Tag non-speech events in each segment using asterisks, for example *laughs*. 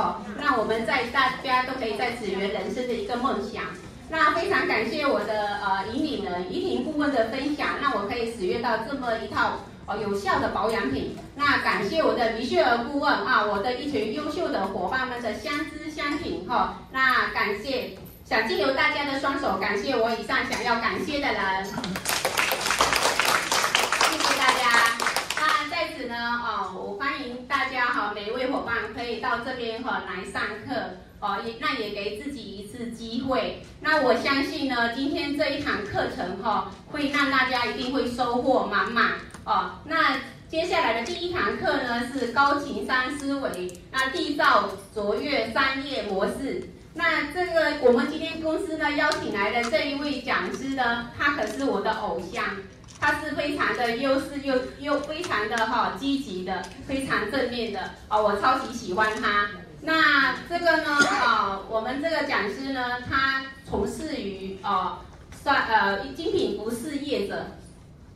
平台哈，让我们在大家都可以在紫源人生的一个梦想。那非常感谢我的呃引领人怡婷顾问的分享，让我可以使用到这么一套呃有效的保养品。那感谢我的米雪儿顾问啊，我的一群优秀的伙伴们的相知相挺哈。那感谢，想借由大家的双手感谢我以上想要感谢的人，谢谢大家。呢，哦，我欢迎大家哈，每一位伙伴可以到这边哈来上课。哦，也那也给自己一次机会。那我相信呢，今天这一堂课程哈、会让大家一定会收获满满。哦，那接下来的第一堂课呢是高情商思维，那缔造卓越商业模式。那这个我们今天公司呢邀请来的这一位讲师呢，他可是我的偶像，他是非常的优势又又非常的哈、积极的，非常正面的。哦，我超级喜欢他。那这个呢，啊、我们这个讲师呢，他从事于哦算呃精品服饰业者，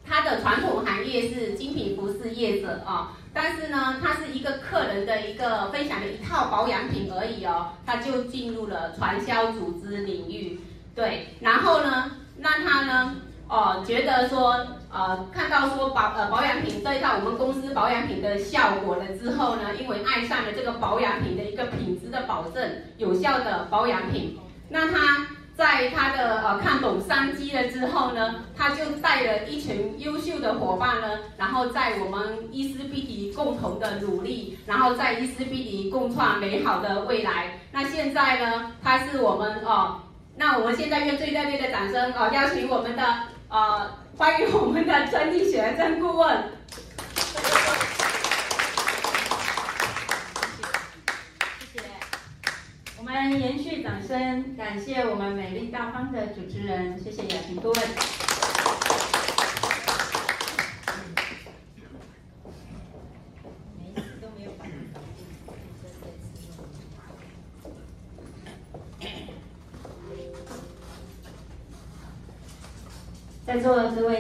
他的传统行业是精品服饰业者啊、但是呢，他是一个客人的一个分享的一套保养品而已哦，他就进入了传销组织领域，对，然后呢，那他呢？哦，觉得说，呃，看到说保呃保养品这一套我们公司保养品的效果了之后呢，因为爱上了这个保养品的一个品质的保证，有效的保养品，那他在他的呃看懂商机了之后呢，他就带了一群优秀的伙伴呢，然后在我们伊丝碧媞共同的努力，然后在伊丝碧媞共创美好的未来。那现在呢，他是我们哦，那我们现在用最热烈的掌声哦，邀请我们的。呃，欢迎我们的陈丽雪曾顾问。谢谢，我们延续掌声，感谢我们美丽大方的主持人，谢谢雅婷顾问。在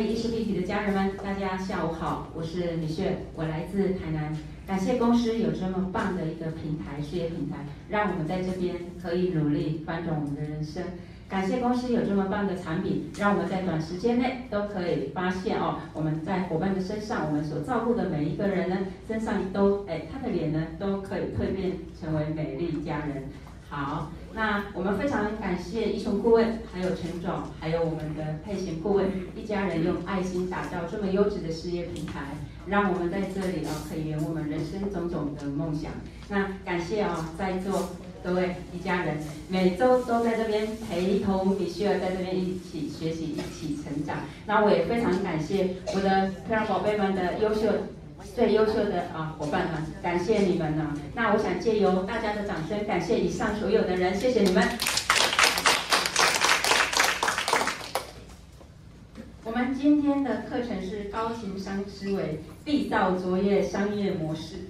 座各位伊丝碧媞的家人们，大家下午好，我是米雪，我来自台南。感谢公司有这么棒的一个平台，事业平台，让我们在这边可以努力翻转我们的人生。感谢公司有这么棒的产品，让我们在短时间内都可以发现哦，我们在伙伴的身上，我们所照顾的每一个人呢，身上都哎，他的脸呢都可以蜕变成为美丽佳人。好，那我们非常感谢一雄顾问，还有陈总，还有我们的配型顾问一家人用爱心打造这么优质的事业平台，让我们在这里呢可以圆我们人生种种的梦想。那感谢啊，在座各位一家人，每周都在这边陪同米雪儿在这边一起学习，一起成长。那我也非常感谢我的漂亮宝贝们的优秀。最优秀的啊伙伴们，感谢你们呢。那我想借由大家的掌声，感谢以上所有的人，谢谢你们。我们今天的课程是高情商思维，缔造卓越商业模式。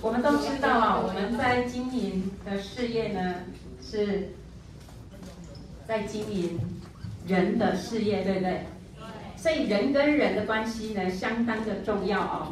我们都知道啊，我们在经营的事业呢，是在经营人的事业，对不对？所以人跟人的关系呢，相当的重要哦。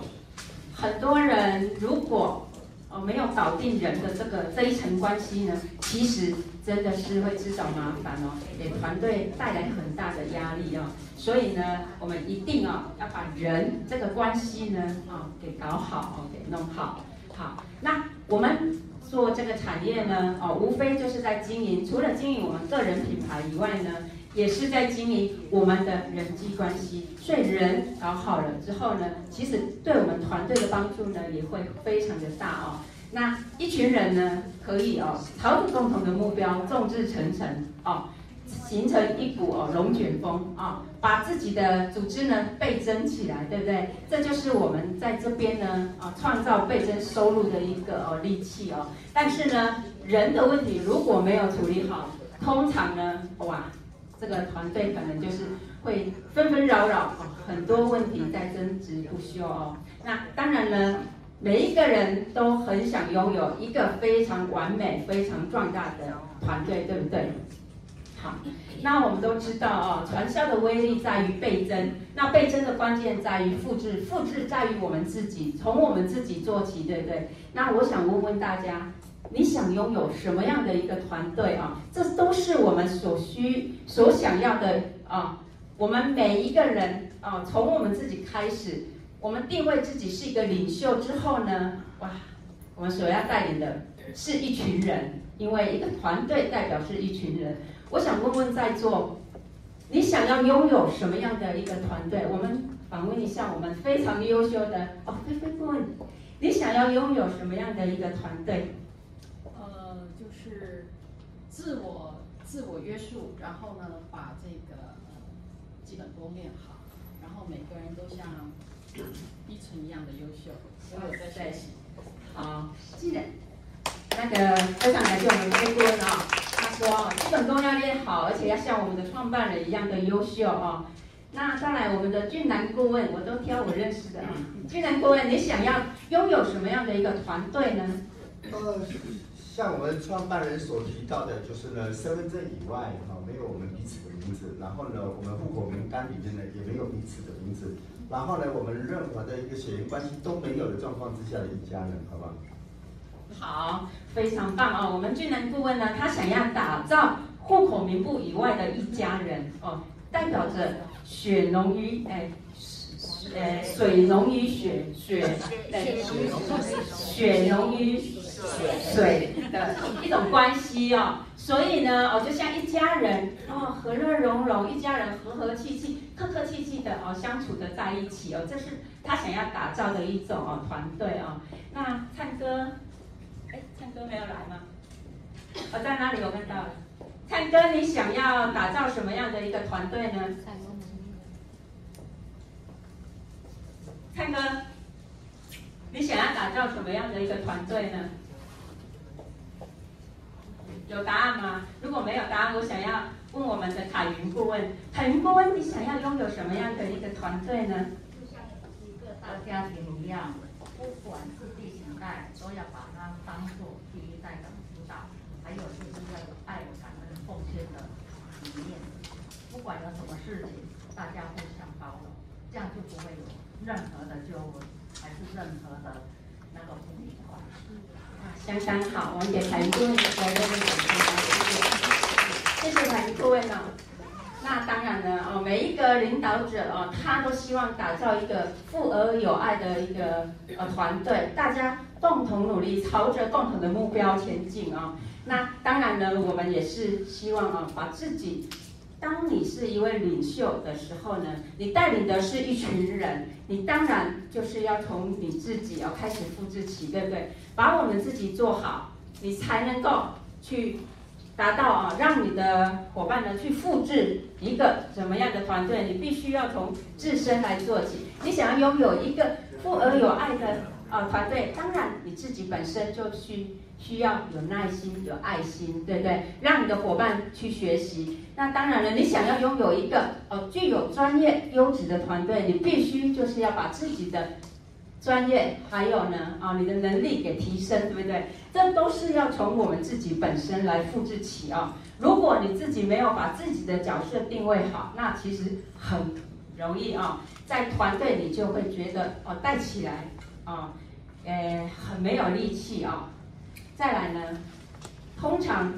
很多人如果哦没有搞定人的这个这一层关系呢，其实真的是会自找麻烦哦，给团队带来很大的压力哦。所以呢，我们一定哦要把人这个关系呢啊给搞好哦，给弄好。好，那我们做这个产业呢，哦，无非就是在经营，除了经营我们个人品牌以外呢，也是在经营我们的人际关系。所以人搞好了之后呢，其实对我们团队的帮助呢，也会非常的大哦。那一群人呢，可以哦，朝着共同的目标，众志成城哦，形成一股哦龙卷风啊、哦，把自己的组织呢倍增起来，对不对？这就是我们在这边呢啊、创造倍增收入的一个哦利器哦。但是呢，人的问题如果没有处理好，通常呢，哇，这个团队可能就是会纷纷扰扰哦，很多问题在争执不休哦。那当然呢。每一个人都很想拥有一个非常完美、非常壮大的团队，对不对？好，那我们都知道哦，传销的威力在于倍增，那倍增的关键在于复制，复制在于我们自己，从我们自己做起，对不对？那我想问问大家，你想拥有什么样的一个团队啊？这都是我们所需、所想要的啊。我们每一个人啊，从我们自己开始。我们定位自己是一个领袖之后呢，哇，我们所要带领的是一群人，因为一个团队代表是一群人。我想问问在座，你想要拥有什么样的一个团队？我们访问一下我们非常优秀的哦，菲菲顾问，你想要拥有什么样的一个团队？呃，就是自我自我约束，然后呢，把这个呃基本功练好，然后每个人都像。依纯一样的优秀，所以我在在一起。好，记得那个非常感谢我们菲顾问啊，他说基本功要练好，而且要像我们的创办人一样的优秀啊。那再来我们的俊男顾问，我都挑我认识的啊。俊男顾问，你想要拥有什么样的一个团队呢？呃，像我们创办人所提到的，就是呢，身份证以外哈，没有我们彼此的名字，然后呢，我们户口名单里面呢，也没有彼此的名字。然后呢，我们任何的一个血缘关系都没有的状况之下的一家人，好不好？好，非常棒哦！我们俊男顾问呢，他想要打造户口名簿以外的一家人哦，代表着血浓于哎，呃，水浓于血血，血浓于水的一种关系哦。所以呢，哦，就像一家人哦，和乐融融，一家人和和气气、客客气气的哦，相处的在一起哦，这是他想要打造的一种哦团队哦。那灿哥，灿哥没有来吗？我，在哪里？我看到。灿哥，你想要打造什么样的一个团队呢？灿哥，你想要打造什么样的一个团队呢？有答案吗？如果没有答案，我想要问我们的彩云顾问。彩云顾问，你想要拥有什么样的一个团队呢？就像一个大家庭一样，不管代，都要把它当做第一代的辅导，还有就是要有爱、感恩、奉献的理念。不管有什么事情，大家互相包容，这样就不会有任何的纠纷，还是任何的那个不愉快。相当好，我们给凯云顾问来热烈掌声，谢谢，谢谢凯云顾问哦。那当然了哦，每一个领导者哦，他都希望打造一个富而有爱的一个呃团队，大家共同努力，朝着共同的目标前进哦。那当然呢，我们也是希望啊，把自己。当你是一位领袖的时候呢，你带领的是一群人，你当然就是要从你自己要开始复制起，对不对？把我们自己做好，你才能够去达到啊，让你的伙伴呢去复制一个什么样的团队？你必须要从自身来做起。你想要拥有一个富而有爱的啊团队，当然你自己本身就需需要有耐心、有爱心，对不对？让你的伙伴去学习。那当然了，你想要拥有一个哦具有专业优质的团队，你必须就是要把自己的专业还有呢啊你的能力给提升，对不对？这都是要从我们自己本身来复制起啊。如果你自己没有把自己的角色定位好，那其实很容易啊，在团队里就会觉得哦带起来啊，诶很没有力气啊。再来呢，通常。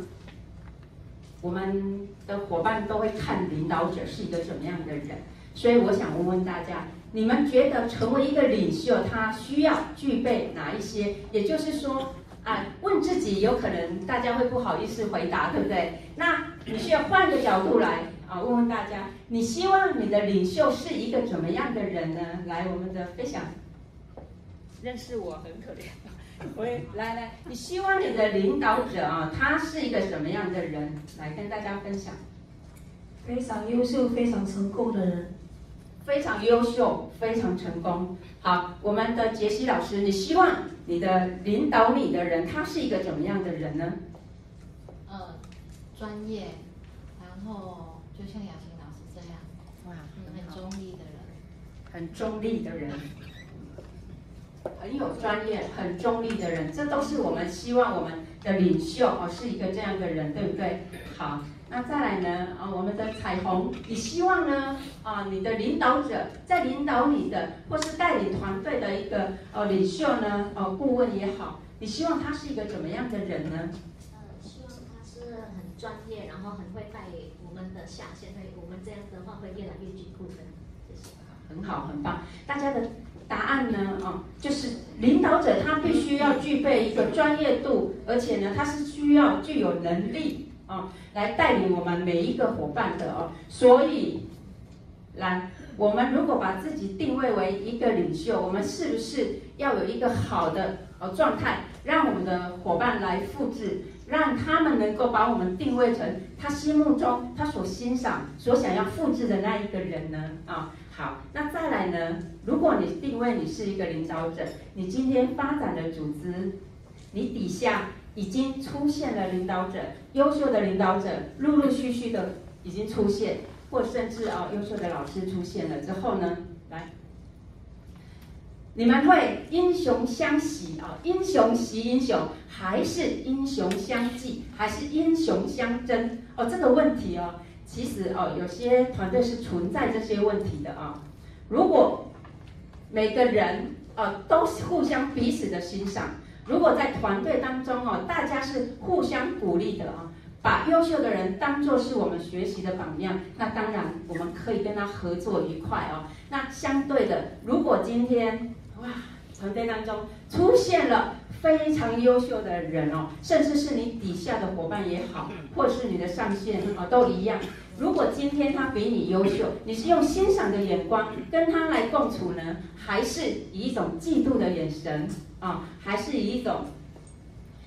我们的伙伴都会看领导者是一个什么样的人，所以我想问问大家，你们觉得成为一个领袖，他需要具备哪一些？也就是说，啊，问自己有可能大家会不好意思回答，对不对？那你需要换个角度来啊，问问大家，你希望你的领袖是一个怎么样的人呢？来，我们的分享。认识我很可怜。*laughs* 喂，来来，你希望你的领导者啊，他是一个什么样的人？来跟大家分享。非常优秀、非常成功的人。非常优秀，非常成功。好，我们的杰西老师，你希望你的领导你的人，他是一个怎么样的人呢？呃，专业，然后就像雅琴老师这样，哇，很中立的人，很中立的人，很有专业、很中立的人，这都是我们希望我们的领袖哦，是一个这样的人，对不对？好。那再来呢？啊，我们的彩虹，你希望呢？啊，你的领导者在领导你的，或是带领团队的一个呃领袖呢？哦，顾问也好，你希望他是一个怎么样的人呢？呃，希望他是很专业，然后很会带我们的下线，会我们这样的话会越来越进步的。谢谢。很好，很棒。大家的答案呢？啊，就是领导者他必须要具备一个专业度，而且呢，他是需要具有能力。啊，来带领我们每一个伙伴的哦，所以，来，我们如果把自己定位为一个领袖，我们是不是要有一个好的呃状态，让我们的伙伴来复制，让他们能够把我们定位成他心目中他所欣赏、所想要复制的那一个人呢？啊，好，那再来呢？如果你定位你是一个领导者，你今天发展的组织，你底下。已经出现了领导者，优秀的领导者陆陆续续的已经出现，或甚至啊、优秀的老师出现了之后呢，来，你们会英雄相惜啊、英雄惜英雄，还是英雄相忌，还是英雄相争？哦，这个问题哦，其实哦，有些团队是存在这些问题的啊、如果每个人啊、都互相彼此的欣赏。如果在团队当中哦，大家是互相鼓励的啊，把优秀的人当作是我们学习的榜样，那当然我们可以跟他合作愉快哦。那相对的，如果今天哇，团队当中出现了非常优秀的人哦，甚至是你底下的伙伴也好，或是你的上线啊，都一样。如果今天他比你优秀，你是用欣赏的眼光跟他来共处呢，还是以一种嫉妒的眼神？啊，还是以一种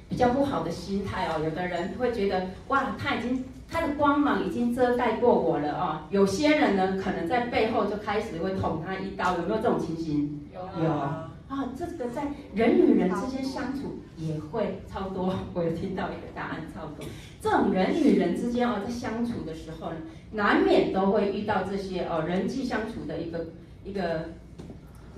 比较不好的心态哦。有的人会觉得，哇，他已经他的光芒已经遮盖过我了哦。有些人呢，可能在背后就开始会捅他一刀，有没有这种情形？有。有啊，这个在人与人之间相处也会超多。*laughs* 我有听到一个答案，超多。这种人与人之间哦，在相处的时候呢，难免都会遇到这些哦，人际相处的一个一个。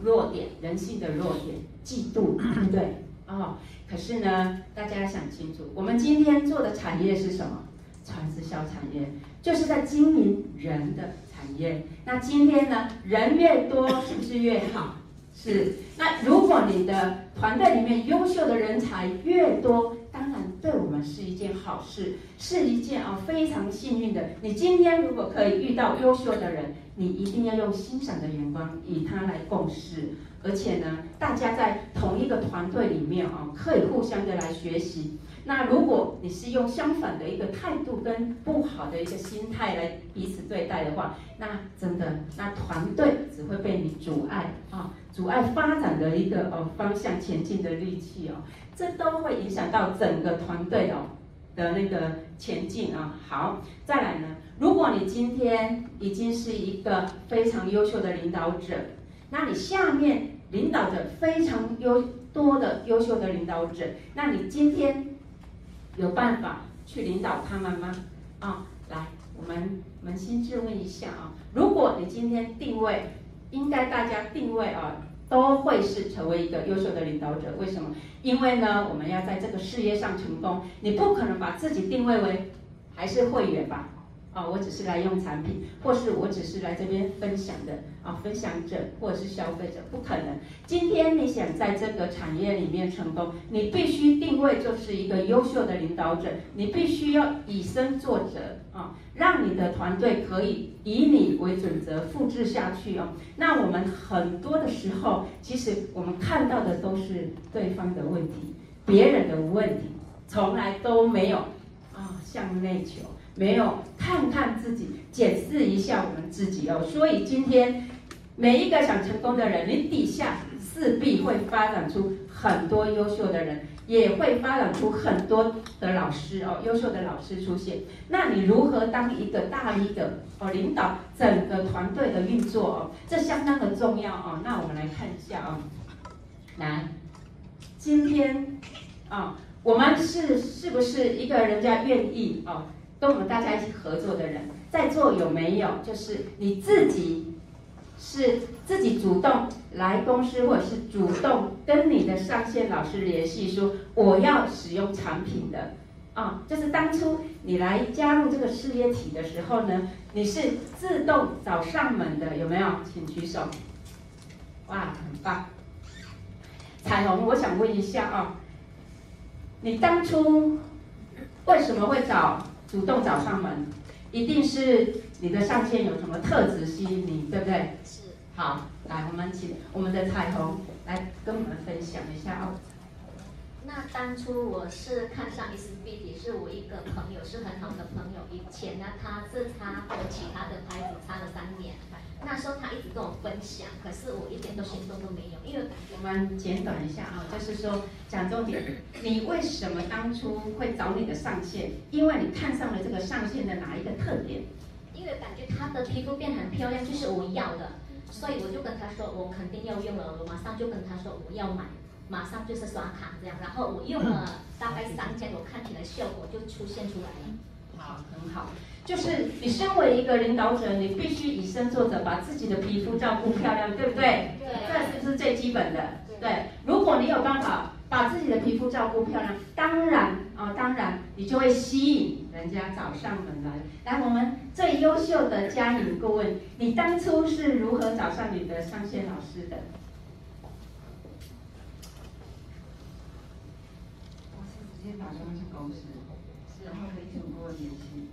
弱点，人性的弱点，嫉妒，对不对？哦，可是呢，大家想清楚，我们今天做的产业是什么？传直销产业，就是在经营人的产业。那今天呢，人越多，是不是越好？是。那如果你的团队里面优秀的人才越多，当然对我们是一件好事，是一件啊非常幸运的。你今天如果可以遇到优秀的人，你一定要用欣赏的眼光与他来共事，而且呢，大家在同一个团队里面啊，可以互相的来学习。那如果你是用相反的一个态度跟不好的一个心态来彼此对待的话，那真的，那团队只会被你阻碍啊，阻碍发展的一个呃方向前进的力气哦，这都会影响到整个团队哦的那个前进啊。好，再来呢。如果你今天已经是一个非常优秀的领导者，那你下面领导着非常优多的优秀的领导者，那你今天有办法去领导他们吗？啊，来，我们扪心自问一下啊，如果你今天定位，应该大家定位啊，都会是成为一个优秀的领导者。为什么？因为呢，我们要在这个事业上成功，你不可能把自己定位为还是会员吧？啊，我只是来用产品，或是我只是来这边分享的啊，分享者或者是消费者，不可能。今天你想在这个产业里面成功，你必须定位就是一个优秀的领导者，你必须要以身作则啊，让你的团队可以以你为准则复制下去哦。那我们很多的时候，其实我们看到的都是对方的问题，别人的问题，从来都没有啊向内求。没有看看自己，检视一下我们自己哦。所以今天每一个想成功的人，你底下势必会发展出很多优秀的人，也会发展出很多的老师哦，优秀的老师出现。那你如何当一个大一的哦，领导整个团队的运作哦，这相当的重要哦。那我们来看一下啊、哦，来，今天啊、我们是是不是一个人家愿意哦，跟我们大家一起合作的人？在座有没有？就是你自己是自己主动来公司，或者是主动跟你的上线老师联系，说我要使用产品的啊？就是当初你来加入这个事业体的时候呢，你是自动找上门的，有没有？请举手。哇，很棒！彩虹，我想问一下啊，你当初为什么会找主动找上门？一定是你的上线有什么特质吸引你，对不对？是。好，来，我们请我们的彩虹来跟我们分享一下哦。那当初我是看上 Speedy，是我一个朋友，是很好的朋友。以前呢，他是他和其他的牌子差了三年。那时候他一直跟我分享，可是我一点都行动都没有，因为我们简短一下啊，就是说讲重点，你为什么当初会找你的上线？因为你看上了这个上线的哪一个特点？因为感觉他的皮肤变很漂亮，就是我要的，所以我就跟他说，我肯定要用了，我马上就跟他说我要买，马上就是刷卡这样，然后我用了大概三天，我看起来效果就出现出来了。好，很好。就是你身为一个领导者，你必须以身作则，把自己的皮肤照顾漂亮，对不对？对。这是不是最基本的？对。如果你有办法把自己的皮肤照顾漂亮，当然啊，当然你就会吸引人家找上门来。来，我们最优秀的佳颖顾问，你当初是如何找上你的上线老师的？我是直接打电话去公司，然后可以请顾问联系。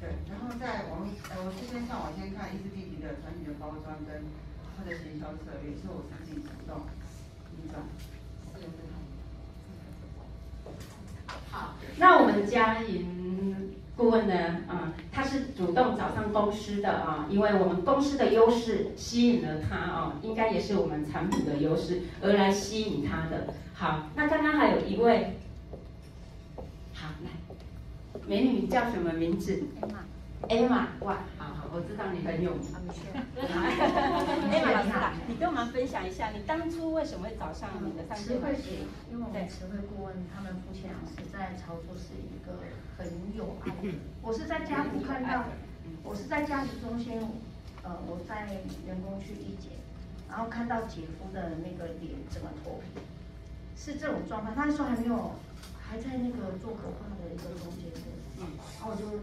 对，然后在网，呃，我这边上网先看 ECBD 的产品的包装跟它的行销策略，是我自己主动移转。好，那我们佳莹顾问呢？啊、他是主动找上公司的啊、因为我们公司的优势吸引了他啊、应该也是我们产品的优势而来吸引他的。好，那刚刚还有一位。美女叫什么名字？Emma，Emma，哇，好好，我知道你很有名。Emma *laughs* 老师，你跟我们分享一下，你当初为什么会找上你的上线？词汇学，因为我们词汇顾问他们夫妻俩是在操作，是一个很有爱的。我是在家福看到，我是在家福中心，呃，我在员工区一检，然后看到姐夫的那个脸整个脱皮，是这种状态。他那时候还没有，还在那个做可怕的一个中间的。嗯，然后我就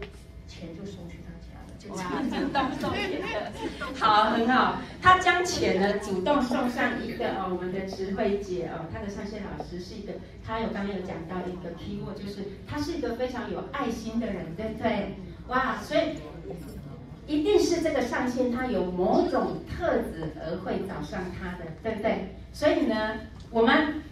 钱就送去他家了，就哇，主动送钱的，好，很好。他将钱呢主动送上一个哦，我们的智慧姐哦，他的上线老师是一个，他有刚刚有讲到一个 keyword，就是他是一个非常有爱心的人，对不对？哇，所以一定是这个上线他有某种特质而会找上他的，对不对？所以呢，我们。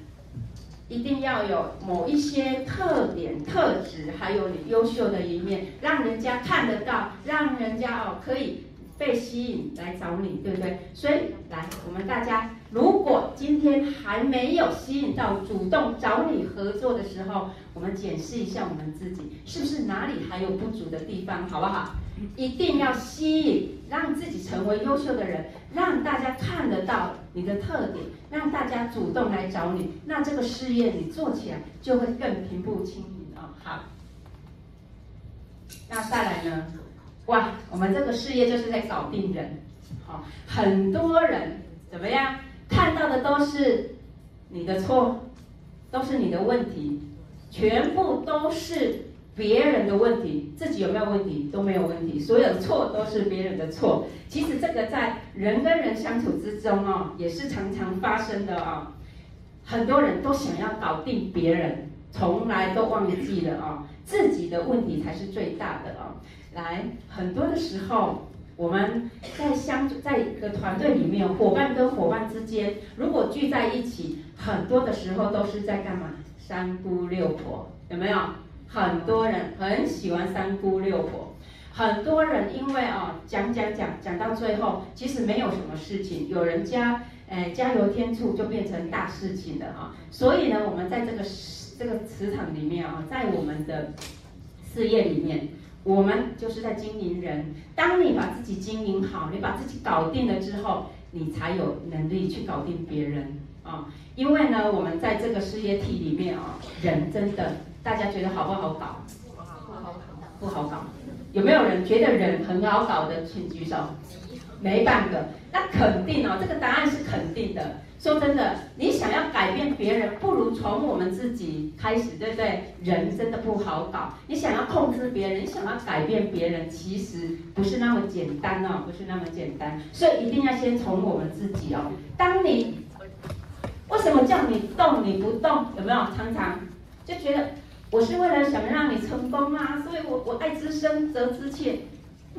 一定要有某一些特点、特质，还有你优秀的一面，让人家看得到，让人家哦可以被吸引来找你，对不对？所以来，我们大家如果今天还没有吸引到主动找你合作的时候，我们检视一下我们自己，是不是哪里还有不足的地方，好不好？一定要吸引，让自己成为优秀的人，让大家看得到你的特点，让大家主动来找你，那这个事业你做起来就会更平步青云啊！好，那再来呢？哇，我们这个事业就是在搞定人，好，很多人怎么样？看到的都是你的错，都是你的问题，全部都是。别人的问题，自己有没有问题都没有问题，所有的错都是别人的错。其实这个在人跟人相处之中哦，也是常常发生的、哦。很多人都想要搞定别人，从来都忘记了、哦，自己的问题才是最大的、哦。来，很多的时候我们在相在一个团队里面，伙伴跟伙伴之间，如果聚在一起，很多的时候都是在干嘛？三姑六婆有没有？很多人很喜欢三姑六婆，很多人因为哦讲讲讲讲到最后，其实没有什么事情，有人加诶加油添醋就变成大事情了啊。所以呢，我们在这个这个磁场里面啊，在我们的事业里面，我们就是在经营人。当你把自己经营好，你把自己搞定了之后，你才有能力去搞定别人啊。因为呢，我们在这个事业体里面啊，人真的大家觉得好不好搞？不好搞，不好搞。有没有人觉得人很好搞的？请举手。没半个。那肯定哦，这个答案是肯定的。说真的，你想要改变别人，不如从我们自己开始，对不对？人真的不好搞。你想要控制别人，你想要改变别人，其实不是那么简单哦，不是那么简单。所以一定要先从我们自己哦。当你为什么叫你动你不动？有没有常常就觉得？我是为了想让你成功啊，所以我我爱之深责之切，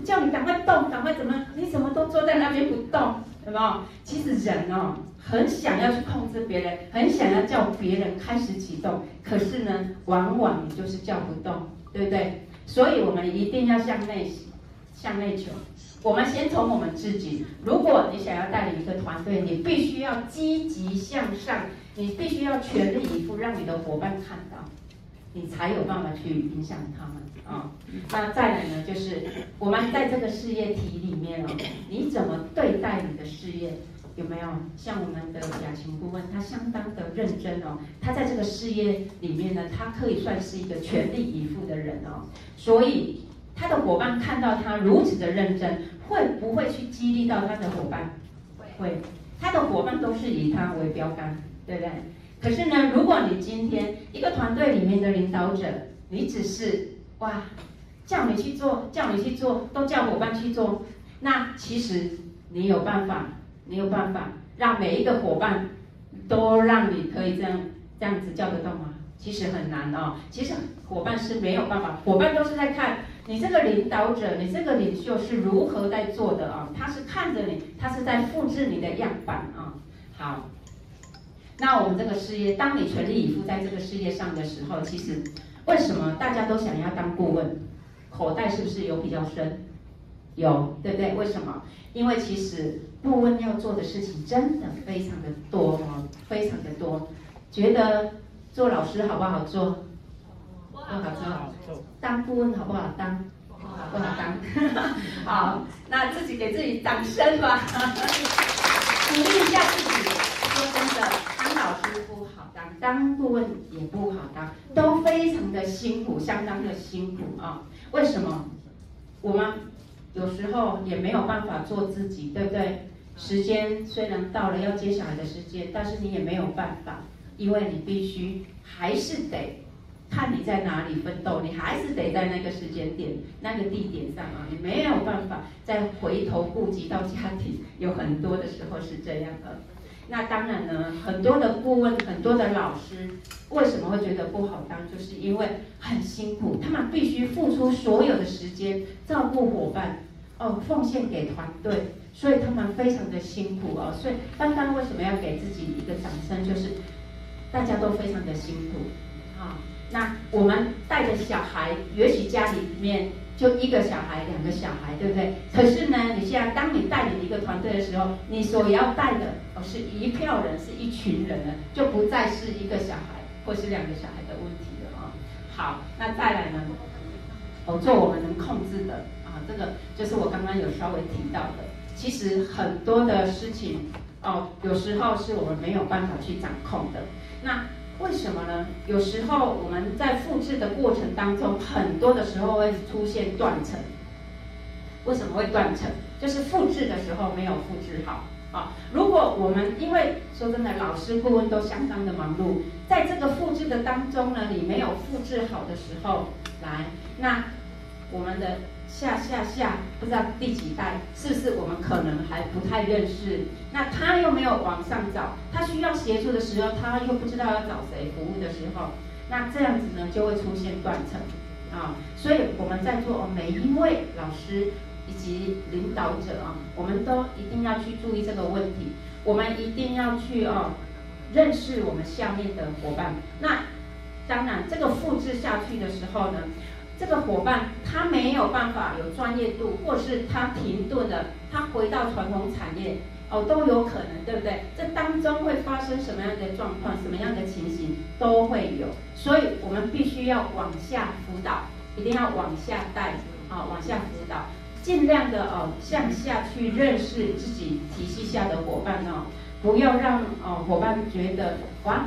叫你赶快动，赶快怎么？你怎么都坐在那边不动，有没有？其实人哦，很想要去控制别人，很想要叫别人开始启动，可是呢，往往你就是叫不动，对不对？所以我们一定要向内向内求。我们先从我们自己。如果你想要带领一个团队，你必须要积极向上，你必须要全力以赴，让你的伙伴看到。你才有办法去影响他们啊、哦。那再来呢，就是我们在这个事业体里面哦，你怎么对待你的事业？有没有像我们的雅琴顾问，他相当的认真哦。他在这个事业里面呢，他可以算是一个全力以赴的人哦。所以他的伙伴看到他如此的认真，会不会去激励到他的伙伴？会。他的伙伴都是以他为标杆，对不对？可是呢，如果你今天一个团队里面的领导者，你只是哇，叫你去做，叫你去做，都叫伙伴去做，那其实你有办法，你有办法让每一个伙伴都让你可以这样这样子叫得动吗？其实很难哦。其实伙伴是没有办法，伙伴都是在看你这个领导者，你这个领袖是如何在做的啊？他是看着你，他是在复制你的样板啊。好。那我们这个事业，当你全力以赴在这个事业上的时候，其实为什么大家都想要当顾问？口袋是不是有比较深？有，对不对？为什么？因为其实顾问要做的事情真的非常的多哦，非常的多。觉得做老师好不好做？不好做。当顾问好不好当？不好当。好，那自己给自己掌声吧，鼓励一下自己。说真的。老师不好当，当顾问也不好当，都非常的辛苦，相当的辛苦啊！为什么？我们有时候也没有办法做自己，对不对？时间虽然到了要接小孩的时间，但是你也没有办法，因为你必须还是得看你在哪里奋斗，你还是得在那个时间点、那个地点上啊！你没有办法再回头顾及到家庭，有很多的时候是这样的。那当然呢，很多的顾问，很多的老师，为什么会觉得不好当？就是因为很辛苦，他们必须付出所有的时间照顾伙伴，哦，奉献给团队，所以他们非常的辛苦哦。所以刚刚为什么要给自己一个掌声？就是大家都非常的辛苦，啊、那我们带着小孩，也许家里面。就一个小孩，两个小孩，对不对？可是呢，你现在当你带领一个团队的时候，你所要带的哦是一票人，是一群人了，就不再是一个小孩或是两个小孩的问题了啊。好，那再来呢？哦，做我们能控制的啊，这个就是我刚刚有稍微提到的。其实很多的事情哦，有时候是我们没有办法去掌控的。那。为什么呢？有时候我们在复制的过程当中，很多的时候会出现断层。为什么会断层？就是复制的时候没有复制好啊。如果我们因为说真的，老师顾问都相当的忙碌，在这个复制的当中呢，你没有复制好的时候，来，那我们的。下下下，不知道第几代，是不是我们可能还不太认识？那他又没有往上找，他需要协助的时候，他又不知道要找谁服务的时候，那这样子呢就会出现断层啊。所以我们在座每一位老师以及领导者啊，我们都一定要去注意这个问题，我们一定要去哦认识我们下面的伙伴。那当然，这个复制下去的时候呢。这个伙伴他没有办法有专业度，或是他停顿了，他回到传统产业，哦，都有可能，对不对？这当中会发生什么样的状况，什么样的情形都会有，所以我们必须要往下辅导，一定要往下带，啊，往下辅导，尽量的哦向下去认识自己体系下的伙伴哦，不要让哦伙伴觉得哇。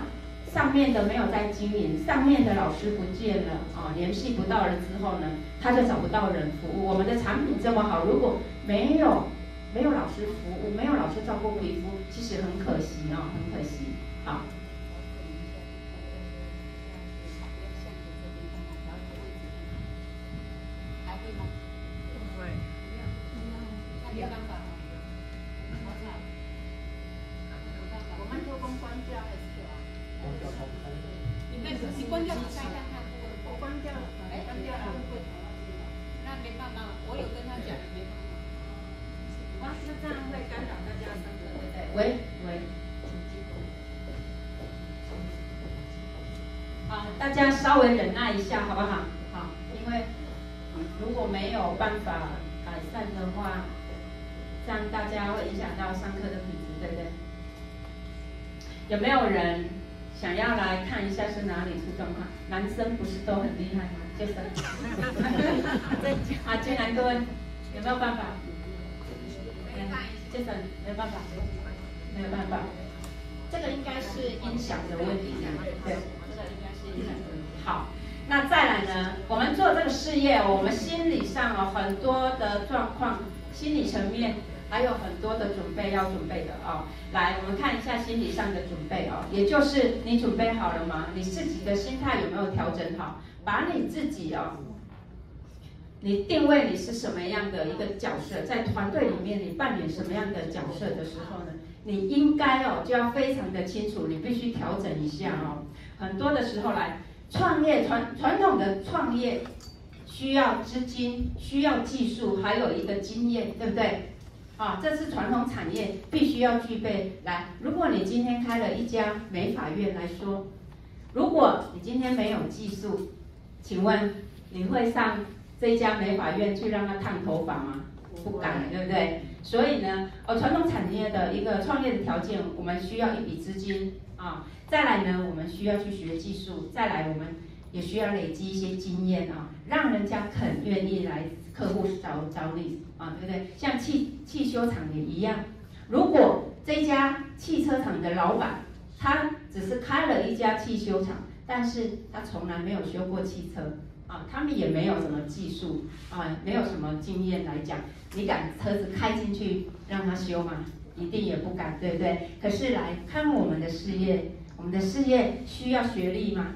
上面的没有在经营，上面的老师不见了啊，联系不到了之后呢，他就找不到人服务。我们的产品这么好，如果没有没有老师服务，没有老师照顾皮肤，其实很可惜啊，很可惜。好。稍微忍耐一下，好不好？好，因为如果没有办法改善的话，这样大家会影响到上课的品质，对不对？有没有人？想要来看一下是哪里出状况？男生不是都很厉害吗？就是，啊，进来各位，有没有办法？就是没有办法，没有办法。这个应该是音响的问题，对，这个应该是音响。好，那再来呢？我们做这个事业，我们心理上有很多的状况，心理层面。还有很多的准备要准备的哦，来，我们看一下心理上的准备哦，也就是你准备好了吗？你自己的心态有没有调整好？把你自己哦，你定位你是什么样的一个角色，在团队里面你扮演什么样的角色的时候呢？你应该哦就要非常的清楚，你必须调整一下哦。很多的时候来创业传传统的创业需要资金，需要技术，还有一个经验，对不对？啊，这是传统产业必须要具备。来，如果你今天开了一家美发院来说，如果你今天没有技术，请问你会上这家美发院去让他烫头发吗？不敢，对不对？所以呢，呃，传统产业的一个创业的条件，我们需要一笔资金啊。再来呢，我们需要去学技术。再来，我们也需要累积一些经验啊，让人家肯愿意来。客户找找你啊，对不对？像汽汽修厂也一样，如果这家汽车厂的老板他只是开了一家汽修厂，但是他从来没有修过汽车啊，他们也没有什么技术啊，没有什么经验来讲，你敢车子开进去让他修吗？一定也不敢，对不对？可是来看我们的事业，我们的事业需要学历吗？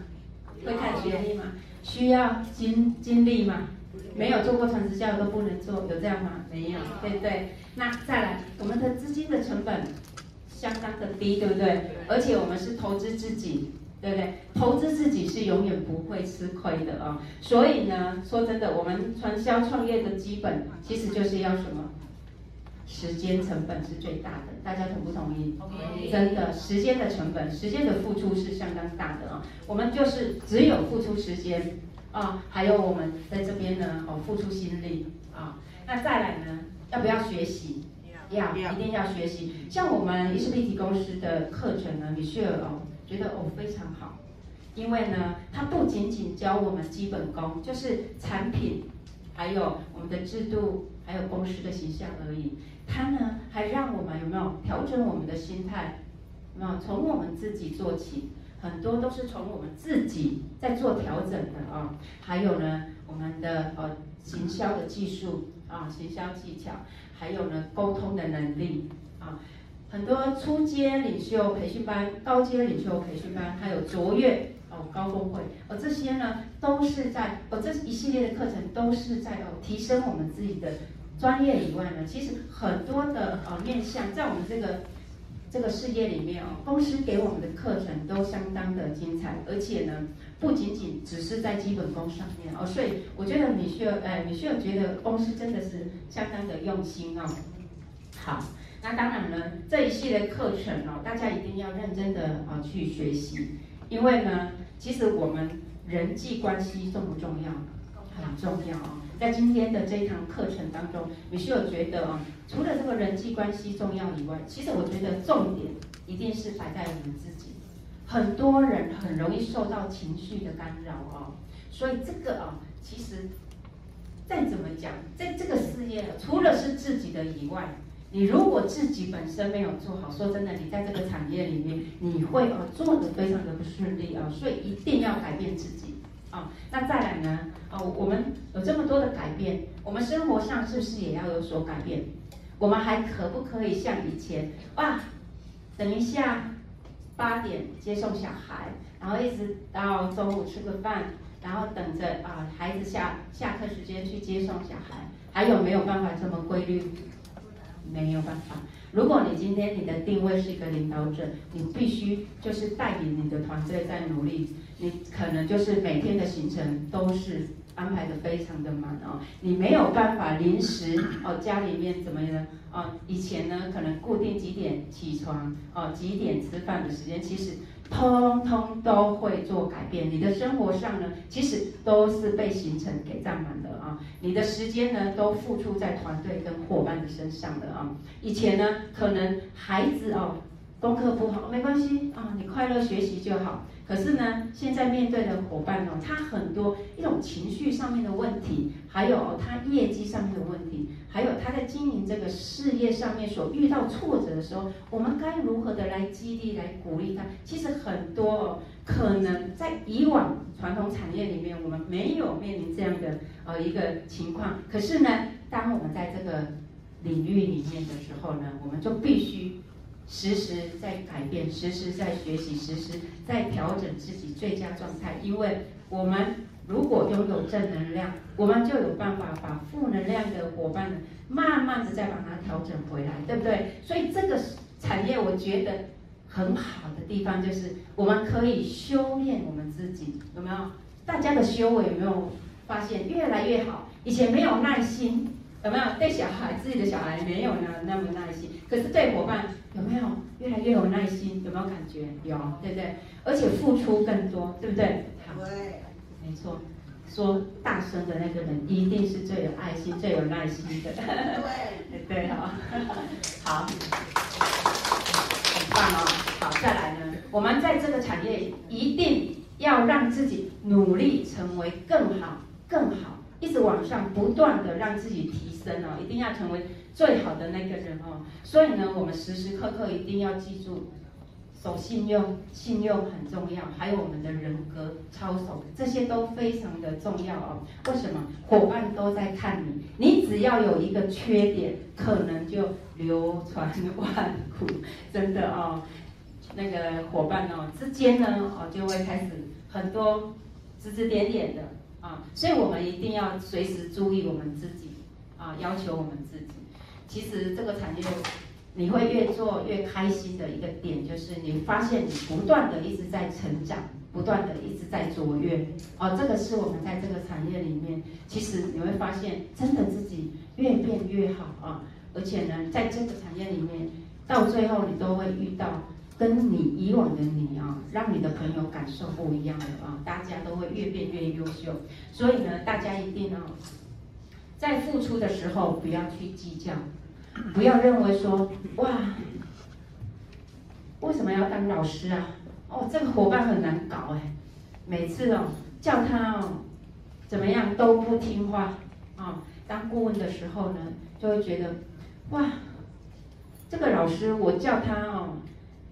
会看学历吗？需要经经历吗？没有做过传直销都不能做，有这样吗？没有，对不对？那再来，我们的资金的成本相当的低，对不对？而且我们是投资自己，对不对？投资自己是永远不会吃亏的啊、哦。所以呢，说真的，我们传销创业的基本其实就是要什么？时间成本是最大的，大家同不同意？真的，时间的成本，时间的付出是相当大的啊、哦。我们就是只有付出时间。啊、哦，还有我们在这边呢，哦，付出心力啊、哦。那再来呢，要不要学习？要，一定要学习。像我们伊士立体公司的课程呢，米歇尔哦，觉得哦非常好，因为呢，它不仅仅教我们基本功，就是产品，还有我们的制度，还有公司的形象而已。它呢，还让我们有没有调整我们的心态？有没有从我们自己做起？很多都是从我们自己在做调整的啊，还有呢，我们的呃行销的技术啊，行销技巧，还有呢沟通的能力啊，很多初阶领袖培训班、高阶领袖培训班，还有卓越哦高峰会，而这些呢都是在哦这一系列的课程都是在哦提升我们自己的专业以外呢，其实很多的呃面向在我们这个。这个事业里面哦，公司给我们的课程都相当的精彩，而且呢，不仅仅只是在基本功上面哦，所以我觉得你需要，哎，你需要觉得公司真的是相当的用心哦。好，那当然呢，这一系列课程哦，大家一定要认真的啊去学习，因为呢，其实我们人际关系重不重要？很重要啊。在今天的这一堂课程当中，你是有觉得啊，除了这个人际关系重要以外，其实我觉得重点一定是摆在我们自己。很多人很容易受到情绪的干扰哦，所以这个啊，其实再怎么讲，在这个事业，除了是自己的以外，你如果自己本身没有做好，说真的，你在这个产业里面，你会啊做得非常的不顺利啊，所以一定要改变自己啊。那再来呢，哦，我们有这么多的改变，我们生活上是不是也要有所改变？我们还可不可以像以前哇？等一下。八点接送小孩，然后一直到中午吃个饭，然后等着啊孩子下下课时间去接送小孩，还有没有办法这么规律？没有办法。如果你今天你的定位是一个领导者，你必须就是带领你的团队在努力，你可能就是每天的行程都是。安排的非常的满哦，你没有办法临时哦，家里面怎么样哦？以前呢，可能固定几点起床哦，几点吃饭的时间，其实通通都会做改变。你的生活上呢，其实都是被行程给占满的啊。你的时间呢，都付出在团队跟伙伴的身上的啊。以前呢，可能孩子哦，功课不好没关系啊，你快乐学习就好。可是呢，现在面对的伙伴哦，他很多一种情绪上面的问题，还有他业绩上面的问题，还有他在经营这个事业上面所遇到挫折的时候，我们该如何的来激励、来鼓励他？其实很多哦，可能在以往传统产业里面，我们没有面临这样的呃一个情况。可是呢，当我们在这个领域里面的时候呢，我们就必须。时时在改变，时时在学习，时时在调整自己最佳状态。因为我们如果拥有正能量，我们就有办法把负能量的伙伴慢慢的再把它调整回来，对不对？所以这个产业我觉得很好的地方就是我们可以修炼我们自己，有没有？大家的修为有没有发现越来越好？以前没有耐心，有没有？对小孩自己的小孩没有那那么耐心，可是对伙伴。有没有越来越有耐心？有没有感觉？有，对不对？而且付出更多，对不对？好，对，没错。说大声的那个人一定是最有爱心、最有耐心的。对，*laughs* 对，好，*laughs* 好，很棒哦。好，再来呢，我们在这个产业一定要让自己努力成为更好、更好，一直往上不断的让自己提升哦，一定要成为。最好的那个人哦，所以呢，我们时时刻刻一定要记住，守信用，信用很重要，还有我们的人格操守，这些都非常的重要哦。为什么？伙伴都在看你，你只要有一个缺点，可能就流传万古，*laughs* 真的哦。那个伙伴哦之间呢哦，就会开始很多指指点点的啊，所以我们一定要随时注意我们自己啊，要求我们自己。其实这个产业，你会越做越开心的一个点，就是你发现你不断的一直在成长，不断的一直在卓越。哦，这个是我们在这个产业里面，其实你会发现，真的自己越变越好啊！而且呢，在这个产业里面，到最后你都会遇到跟你以往的你啊，让你的朋友感受不一样的啊，大家都会越变越优秀。所以呢，大家一定要在付出的时候不要去计较。不要认为说哇，为什么要当老师啊？哦，这个伙伴很难搞哎，每次哦叫他哦怎么样都不听话啊、哦。当顾问的时候呢，就会觉得哇，这个老师我叫他哦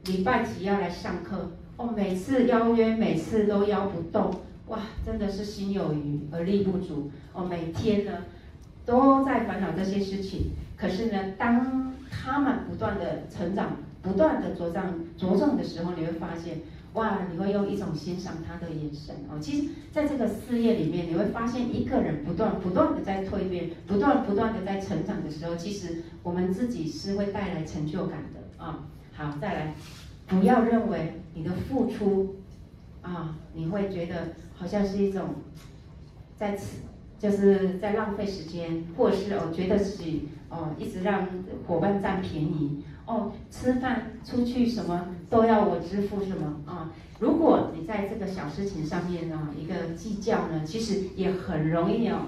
礼拜几要来上课哦，每次邀约每次都邀不动哇，真的是心有余而力不足哦，每天呢都在烦恼这些事情。可是呢，当他们不断的成长、不断的茁壮、茁壮的时候，你会发现，哇，你会用一种欣赏他的眼神哦。其实，在这个事业里面，你会发现一个人不断、不断的在蜕变，不断、不断的在成长的时候，其实我们自己是会带来成就感的啊。好，再来，不要认为你的付出啊，你会觉得好像是一种在此。就是在浪费时间，或是哦觉得自己哦一直让伙伴占便宜哦，吃饭出去什么都要我支付什么啊？如果你在这个小事情上面呢，一个计较呢，其实也很容易哦，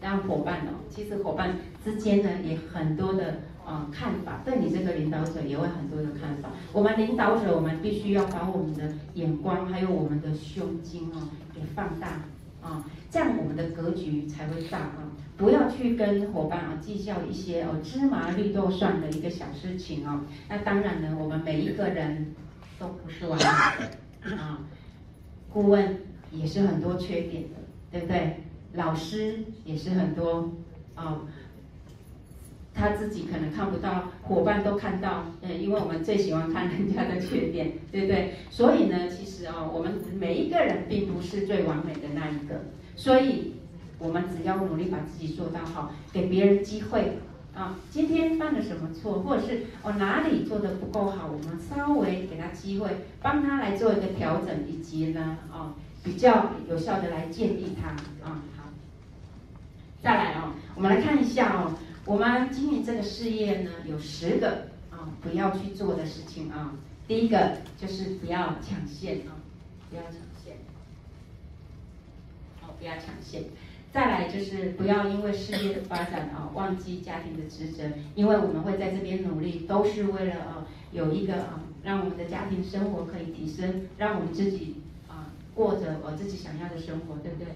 让伙伴哦，其实伙伴之间呢也很多的啊看法，对你这个领导者也会很多的看法。我们领导者，我们必须要把我们的眼光还有我们的胸襟哦给放大啊，这样我们的格局才会大啊。不要去跟伙伴啊计较一些哦芝麻绿豆蒜的一个小事情哦。那当然呢，我们每一个人都不是完美的啊，顾问也是很多缺点的，对不对？老师也是很多啊，他自己可能看不到，伙伴都看到，嗯，因为我们最喜欢看人家的缺点，*laughs* 对不对？所以呢，其实啊，我们每一个人并不是最完美的那一个，所以。我们只要努力把自己做到好，给别人机会啊。今天犯了什么错，或者是我哪里做得不够好，我们稍微给他机会，帮他来做一个调整，以及呢，哦，比较有效的来建议他啊。好，再来哦，我们来看一下哦，我们经营这个事业呢，有十个啊不要去做的事情啊。第一个就是不要抢线啊，不要抢线，哦，不要抢线。再来就是不要因为事业的发展啊，忘记家庭的职责，因为我们会在这边努力，都是为了啊有一个啊让我们的家庭生活可以提升，让我们自己啊过着我自己想要的生活，对不对？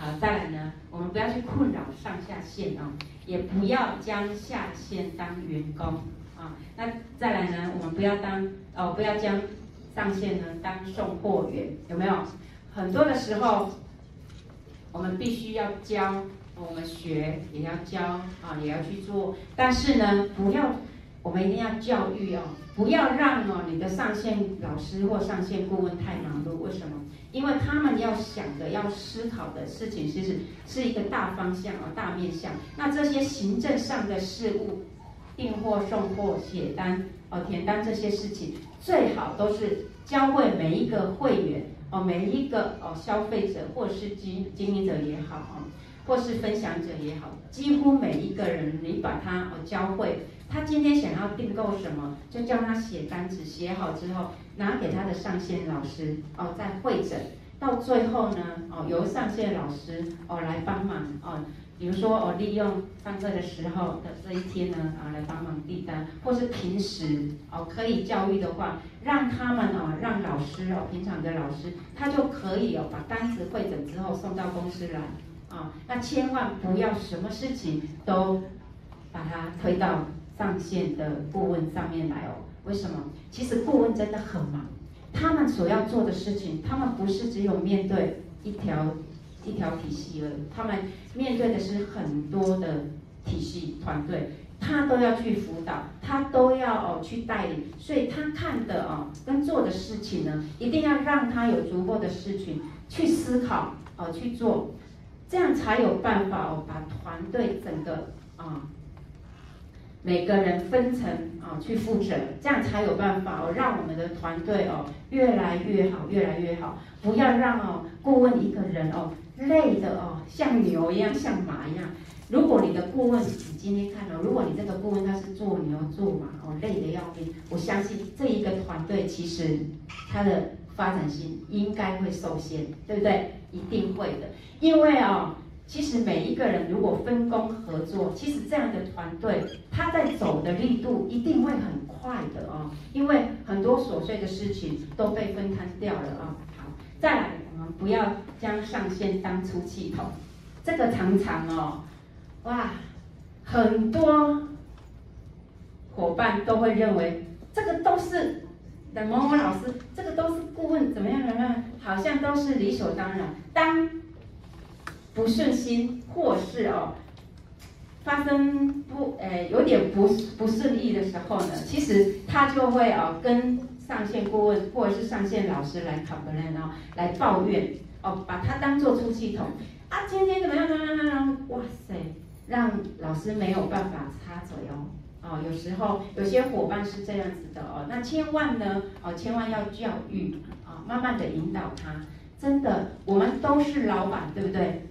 好，再来呢，我们不要去困扰上下线啊，也不要将下线当员工啊。那再来呢，我们不要当哦，不要将上线呢当送货员，有没有？很多的时候。我们必须要教，我们学也要教啊，也要去做。但是呢，不要，我们一定要教育哦，不要让哦你的上线老师或上线顾问太忙碌。为什么？因为他们要想的、要思考的事情，其实是一个大方向啊、大面向。那这些行政上的事务，订货、送货、写单、哦填单这些事情，最好都是教会每一个会员。哦，每一个哦消费者或是经经营者也好啊，或是分享者也好，几乎每一个人，你把他哦教会，他今天想要订购什么，就叫他写单子，写好之后拿给他的上线老师哦，在会诊，到最后呢哦由上线老师哦来帮忙哦。比如说，我利用上课的时候的这一天呢，啊，来帮忙递单，或是平时哦可以教育的话，让他们哦，让老师哦，平常的老师，他就可以哦，把单子会诊之后送到公司来啊。那千万不要什么事情都把它推到上线的顾问上面来哦。为什么？其实顾问真的很忙，他们所要做的事情，他们不是只有面对一条。一条体系而已，他们面对的是很多的体系团队，他都要去辅导，他都要哦去带领，所以他看的哦跟做的事情呢，一定要让他有足够的事情去思考哦去做，这样才有办法哦把团队整个啊每个人分层啊去负责，这样才有办法哦让我们的团队哦越来越好，越来越好，不要让哦顾问一个人哦。累的哦，像牛一样，像马一样。如果你的顾问，你今天看到，如果你这个顾问他是做牛做马哦，累得要命，我相信这一个团队其实它的发展性应该会受限，对不对？一定会的，因为哦，其实每一个人如果分工合作，其实这样的团队他在走的力度一定会很快的哦，因为很多琐碎的事情都被分摊掉了啊。好，再来。我们不要将上线当出气筒，这个常常哦，哇，很多伙伴都会认为这个都是的某某老师，这个都是顾问怎么样怎么样，好像都是理所当然。当不顺心或是哦发生不诶有点不不顺意的时候呢，其实他就会哦跟。上线顾问或者是上线老师来 complain 哦，来抱怨哦，把他当做出气筒啊，今天怎么样怎么样怎么样？哇塞，让老师没有办法插嘴哦哦，有时候有些伙伴是这样子的哦，那千万呢哦，千万要教育啊，慢慢的引导他，真的，我们都是老板，对不对？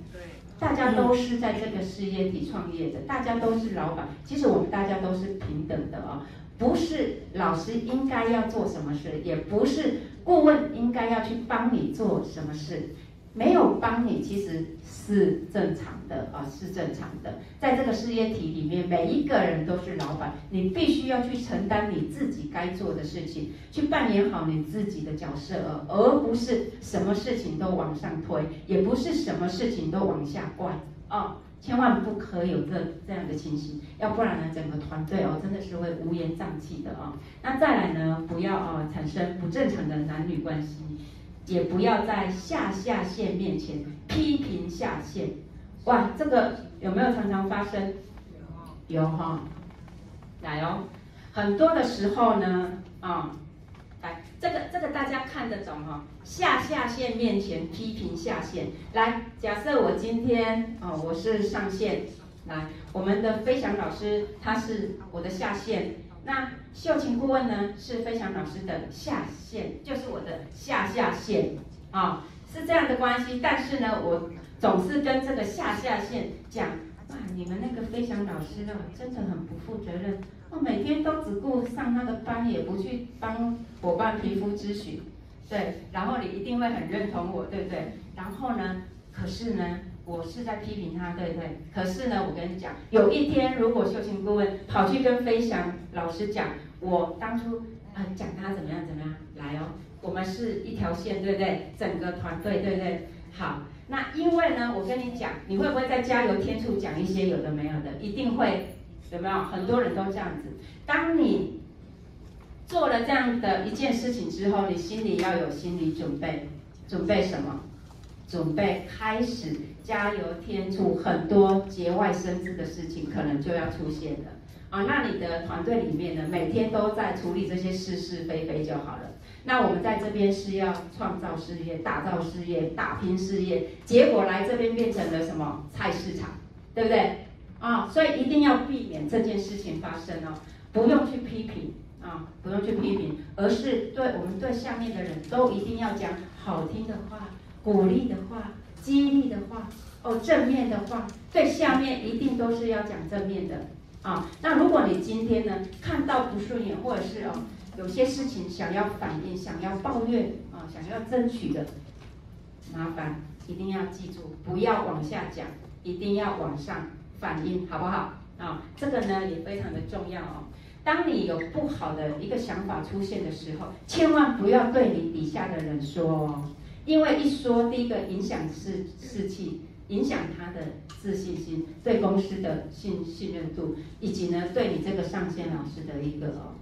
大家都是在这个事业体创业的，大家都是老板，其实我们大家都是平等的啊、哦，不是老师应该要做什么事，也不是顾问应该要去帮你做什么事。没有帮你，其实是正常的啊，是正常的。在这个事业体里面，每一个人都是老板，你必须要去承担你自己该做的事情，去扮演好你自己的角色，而不是什么事情都往上推，也不是什么事情都往下灌啊！千万不可有这这样的情形，要不然呢，整个团队哦真的是会乌烟瘴气的啊。那再来呢，不要啊产生不正常的男女关系。也不要在下下线面前批评下线，哇，这个有没有常常发生？有哈，来哦，很多的时候呢，啊，来，这个这个大家看得懂哈，下下线面前批评下线，来，假设我今天哦，我是上线，来，我们的飞翔老师他是我的下线。那秀琴顾问呢，是飞翔老师的下线，就是我的下下线啊、是这样的关系。但是呢，我总是跟这个下下线讲，哇，你们那个飞翔老师啊，真的很不负责任，我，每天都只顾上他的班，也不去帮伙伴皮肤咨询，对，然后你一定会很认同我，对不对？然后呢，可是呢。我是在批评他，对不对？可是呢，我跟你讲，有一天如果秀琴顾问跑去跟飞翔老师讲，我当初呃讲他怎么样怎么样，来哦，我们是一条线，对不对？整个团队，对不对？好，那因为呢，我跟你讲，你会不会在加油添醋讲一些有的没有的？一定会，有没有？很多人都这样子。当你做了这样的一件事情之后，你心里要有心理准备，准备什么？准备开始加油添醋，很多节外生枝的事情可能就要出现了啊！那你的团队里面呢，每天都在处理这些是是非非就好了。那我们在这边是要创造事业、打造事业、打拼事业，结果来这边变成了什么菜市场，对不对啊？所以一定要避免这件事情发生哦，不用去批评啊，不用去批评，而是对我们对下面的人都一定要讲好听的话。鼓励的话，激励的话，哦，正面的话，对下面一定都是要讲正面的啊。那如果你今天呢看到不顺眼，或者是哦有些事情想要反映、想要抱怨啊、想要争取的，麻烦一定要记住，不要往下讲，一定要往上反映，好不好？啊，这个呢也非常的重要哦。当你有不好的一个想法出现的时候，千万不要对你底下的人说哦。因为一说，第一个影响士士气，影响他的自信心，对公司的信信任度，以及呢对你这个上线老师的一个哦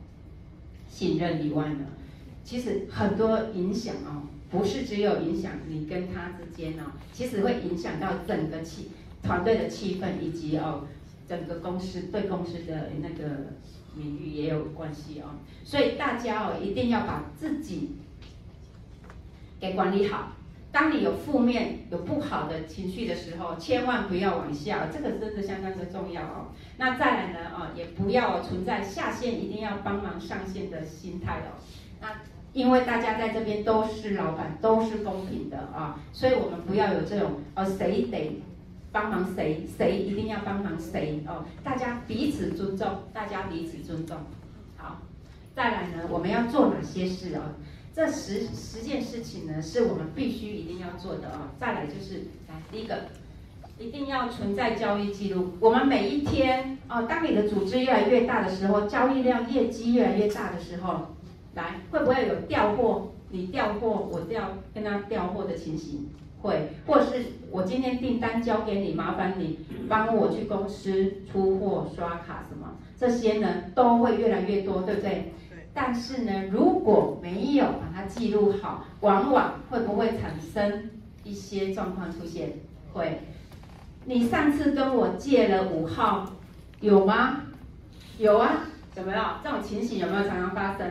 信任以外呢，其实很多影响哦，不是只有影响你跟他之间哦，其实会影响到整个气团队的气氛，以及哦整个公司对公司的那个名誉也有关系哦，所以大家哦一定要把自己。给管理好。当你有负面、有不好的情绪的时候，千万不要往下，这个真的相当的重要哦。那再来呢，啊，也不要存在下线一定要帮忙上线的心态哦。那因为大家在这边都是老板，都是公平的啊，所以我们不要有这种哦，谁得帮忙谁，谁一定要帮忙谁哦。大家彼此尊重，大家彼此尊重。好，再来呢，我们要做哪些事哦？这十十件事情呢，是我们必须一定要做的啊、再来就是，来第一个，一定要存在交易记录。我们每一天哦，当你的组织越来越大的时候，交易量、业绩越来越大的时候，来会不会有调货？你调货，我调跟他调货的情形会，或是我今天订单交给你，麻烦你帮我去公司出货、刷卡什么，这些呢都会越来越多，对不对？但是呢，如果没有把它记录好，往往会不会产生一些状况出现？会。你上次跟我借了五号，有吗？有啊，有没有？这种情形有没有常常发生？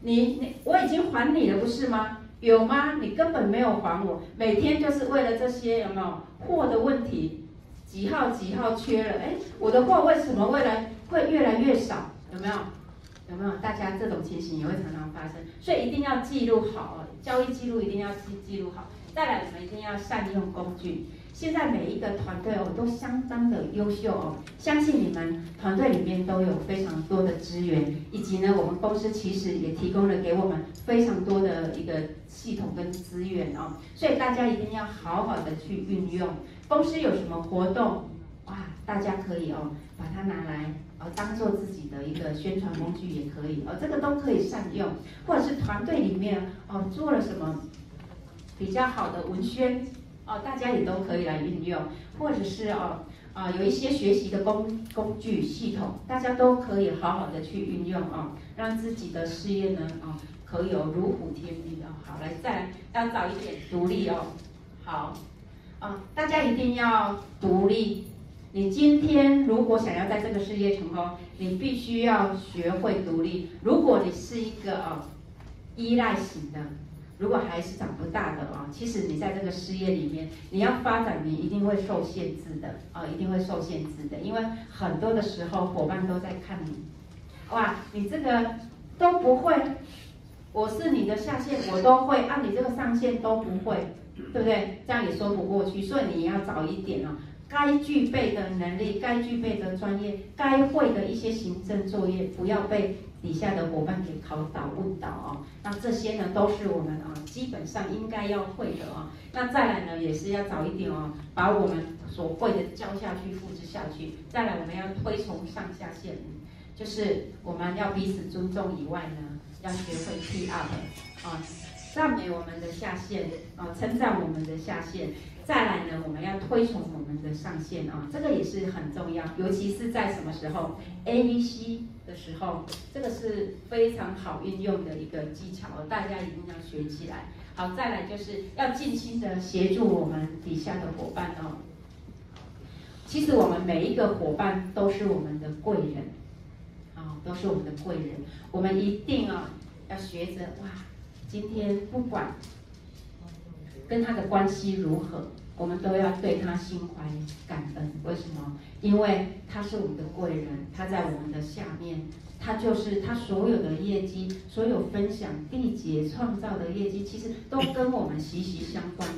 你你我已经还你了，不是吗？有吗？你根本没有还我，每天就是为了这些，有没有？货的问题，几号几号缺了？哎，我的货为什么未来会越来越少？有没有？有没有？大家这种情形也会常常发生，所以一定要记录好哦，交易记录一定要记记录好。再来，我们一定要善用工具。现在每一个团队哦都相当的优秀哦，相信你们团队里面都有非常多的资源，以及呢，我们公司其实也提供了给我们非常多的一个系统跟资源哦，所以大家一定要好好的去运用。公司有什么活动，哇，大家可以哦把它拿来当做自己的一个宣传工具也可以哦，这个都可以善用，或者是团队里面哦做了什么比较好的文宣。哦，大家也都可以来运用，或者是哦，啊，有一些学习的工工具系统，大家都可以好好的去运用啊，让自己的事业呢，啊，可以有如虎添翼啊。好，来再来要早一点独立哦。好，啊，大家一定要独立。你今天如果想要在这个事业成功，你必须要学会独立。如果你是一个哦依赖型的。如果还是长不大的啊，其实你在这个事业里面，你要发展，你一定会受限制的啊，一定会受限制的，因为很多的时候伙伴都在看你，哇，你这个都不会，我是你的下线，我都会，啊，你这个上线都不会，对不对？这样也说不过去，所以你要早一点啊，该具备的能力，该具备的专业，该会的一些行政作业，不要被。底下的伙伴给考倒问倒哦，那这些呢都是我们啊基本上应该要会的啊。那再来呢也是要早一点哦，把我们所会的教下去、复制下去。再来我们要推崇上下线，就是我们要彼此尊重以外呢，要学会 P up 啊，赞美我们的下线啊，称赞我们的下线。再来呢，我们要推崇我们的上线啊，这个也是很重要，尤其是在什么时候，A、B、C 的时候，这个是非常好运用的一个技巧，大家一定要学起来。好，再来就是要尽心的协助我们底下的伙伴哦。其实我们每一个伙伴都是我们的贵人，啊，都是我们的贵人，我们一定啊要学着哇，今天不管。跟他的关系如何，我们都要对他心怀感恩。为什么？因为他是我们的贵人，他在我们的下面，他就是他所有的业绩，所有分享缔结创造的业绩，其实都跟我们息息相关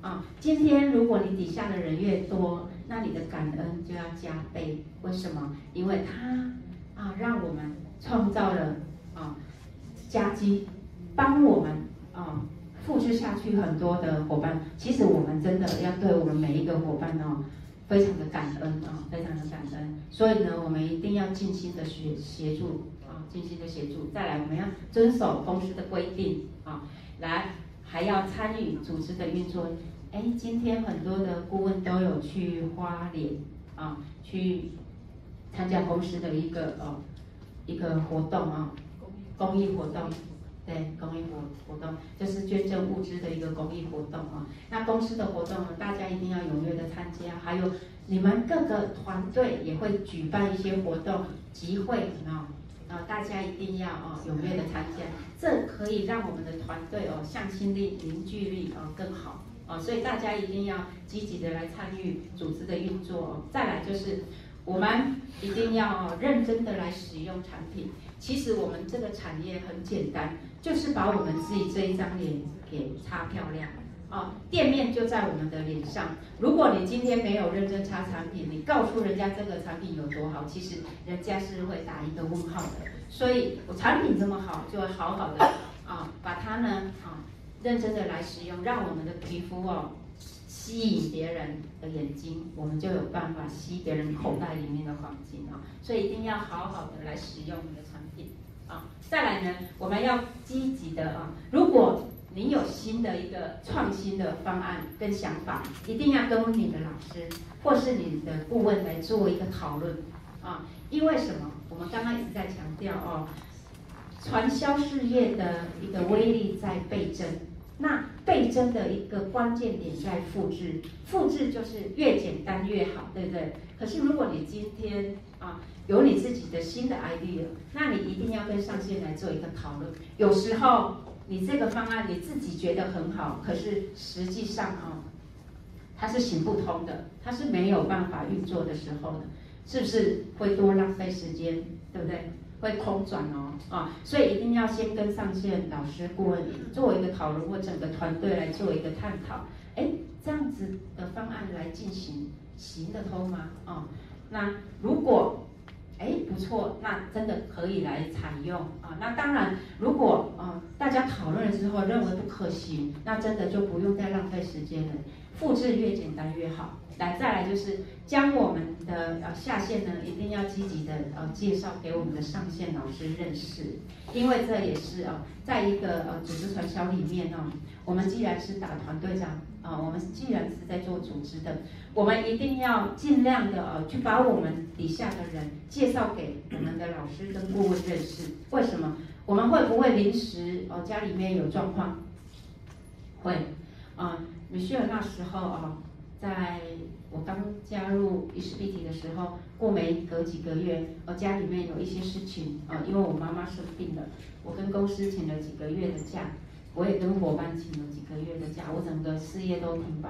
啊。今天如果你底下的人越多，那你的感恩就要加倍。为什么？因为他啊，让我们创造了啊佳绩，帮我们啊。复制下去很多的伙伴，其实我们真的要对我们每一个伙伴哦，非常的感恩啊，非常的感恩。所以呢，我们一定要尽心的协协助啊，尽心的协助。再来，我们要遵守公司的规定啊，来还要参与组织的运作。哎，今天很多的顾问都有去花莲啊，去参加公司的一个哦一个活动啊，公益活动。对，公益活活动就是捐赠物资的一个公益活动啊。那公司的活动呢，大家一定要踊跃的参加。还有你们各个团队也会举办一些活动集会啊，啊，大家一定要啊踊跃的参加，这可以让我们的团队哦向心力、凝聚力啊更好啊。所以大家一定要积极的来参与组织的运作哦。再来就是我们一定要认真的来使用产品。其实我们这个产业很简单。就是把我们自己这一张脸给擦漂亮啊！店面就在我们的脸上。如果你今天没有认真擦产品，你告诉人家这个产品有多好，其实人家是会打一个问号的。所以我产品这么好，就会好好的啊，把它呢啊认真的来使用，让我们的皮肤哦吸引别人的眼睛，我们就有办法吸别人口袋里面的黄金啊！所以一定要好好的来使用我们的产品。再来呢，我们要积极的啊！如果你有新的一个创新的方案跟想法，一定要跟你的老师或是你的顾问来做一个讨论啊！因为什么？我们刚刚一直在强调哦，传销事业的一个威力在倍增，那倍增的一个关键点在复制，复制就是越简单越好，对不对？可是如果你今天啊，有你自己的新的 idea，那你一定要跟上线来做一个讨论。有时候你这个方案你自己觉得很好，可是实际上啊，它是行不通的，它是没有办法运作的时候的，是不是会多浪费时间？对不对？会空转哦啊，所以一定要先跟上线老师顾问做一个讨论，或整个团队来做一个探讨。哎，这样子的方案来进行，行得通吗？哦，那如果哎不错，那真的可以来采用啊。那当然，如果啊大家讨论了之后认为不可行，那真的就不用再浪费时间了，复制越简单越好。来，再来就是将我们的呃下线呢，一定要积极的呃介绍给我们的上线老师认识，因为这也是呃在一个呃组织传销里面哦，我们既然是打团队战啊，我们既然是在做组织的，我们一定要尽量的呃去把我们底下的人介绍给我们的老师跟顾问认识。为什么？我们会不会临时哦家里面有状况？会啊，米歇尔那时候啊。在我刚加入伊士必提的时候，过没隔几个月，呃，家里面有一些事情，呃，因为我妈妈生病了，我跟公司请了几个月的假，我也跟伙伴请了几个月的假，我整个事业都停摆，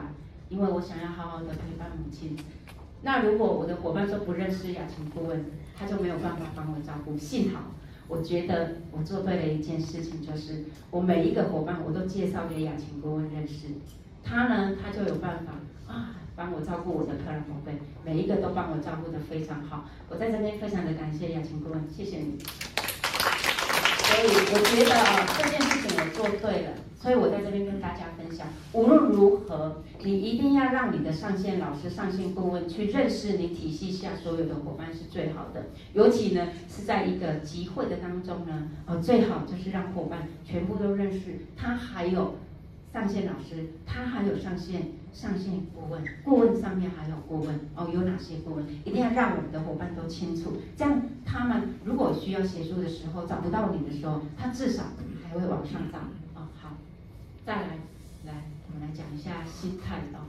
因为我想要好好的陪伴母亲。那如果我的伙伴说不认识雅琴顾问，他就没有办法帮我照顾。幸好，我觉得我做对了一件事情，就是我每一个伙伴我都介绍给雅琴顾问认识，他呢，他就有办法。啊，帮我照顾我的客人宝贝，每一个都帮我照顾得非常好。我在这边非常的感谢雅琴顾问，谢谢你。所以我觉得啊，这件事情我做对了，所以我在这边跟大家分享。无论如何，你一定要让你的上线老师、上线顾问去认识你体系下所有的伙伴是最好的。尤其呢是在一个集会的当中呢，呃，最好就是让伙伴全部都认识他，还有。上线老师，他还有上线上线顾问，顾问上面还有顾问哦，有哪些顾问？一定要让我们的伙伴都清楚，这样他们如果需要协助的时候找不到你的时候，他至少还会往上涨哦。好，再来，来我们来讲一下心态哦。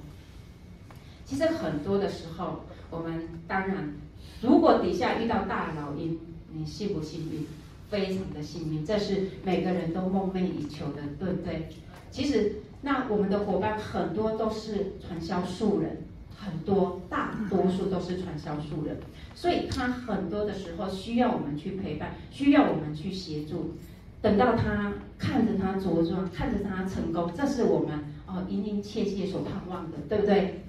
其实很多的时候，我们当然，如果底下遇到大老鹰，你幸不幸运？非常的幸运，这是每个人都梦寐以求的，对不对？其实，那我们的伙伴很多都是传销素人，很多大多数都是传销素人，所以他很多的时候需要我们去陪伴，需要我们去协助。等到他看着他着装，看着他成功，这是我们哦殷殷切切所盼望的，对不对？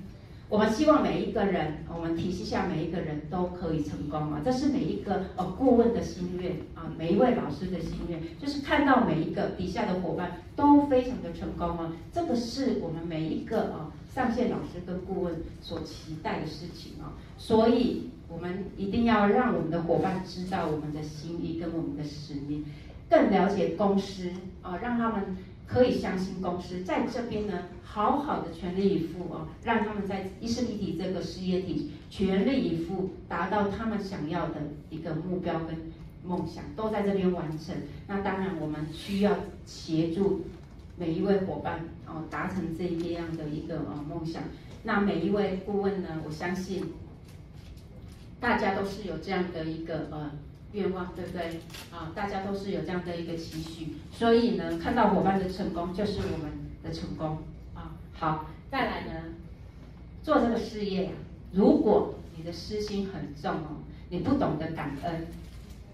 我们希望每一个人，我们体系下每一个人都可以成功啊！这是每一个呃顾问的心愿啊，每一位老师的心愿，就是看到每一个底下的伙伴都非常的成功啊！这个是我们每一个啊上线老师跟顾问所期待的事情啊！所以，我们一定要让我们的伙伴知道我们的心意跟我们的使命，更了解公司啊，让他们。可以相信公司在这边呢，好好的全力以赴哦，让他们在伊士必提这个事业体全力以赴，达到他们想要的一个目标跟梦想，都在这边完成。那当然，我们需要协助每一位伙伴哦，达成这一样的一个呃梦想。那每一位顾问呢，我相信大家都是有这样的一个呃。愿望对不对？啊，大家都是有这样的一个期许，所以呢，看到伙伴的成功就是我们的成功啊。好，再来呢，做这个事业，如果你的私心很重哦，你不懂得感恩，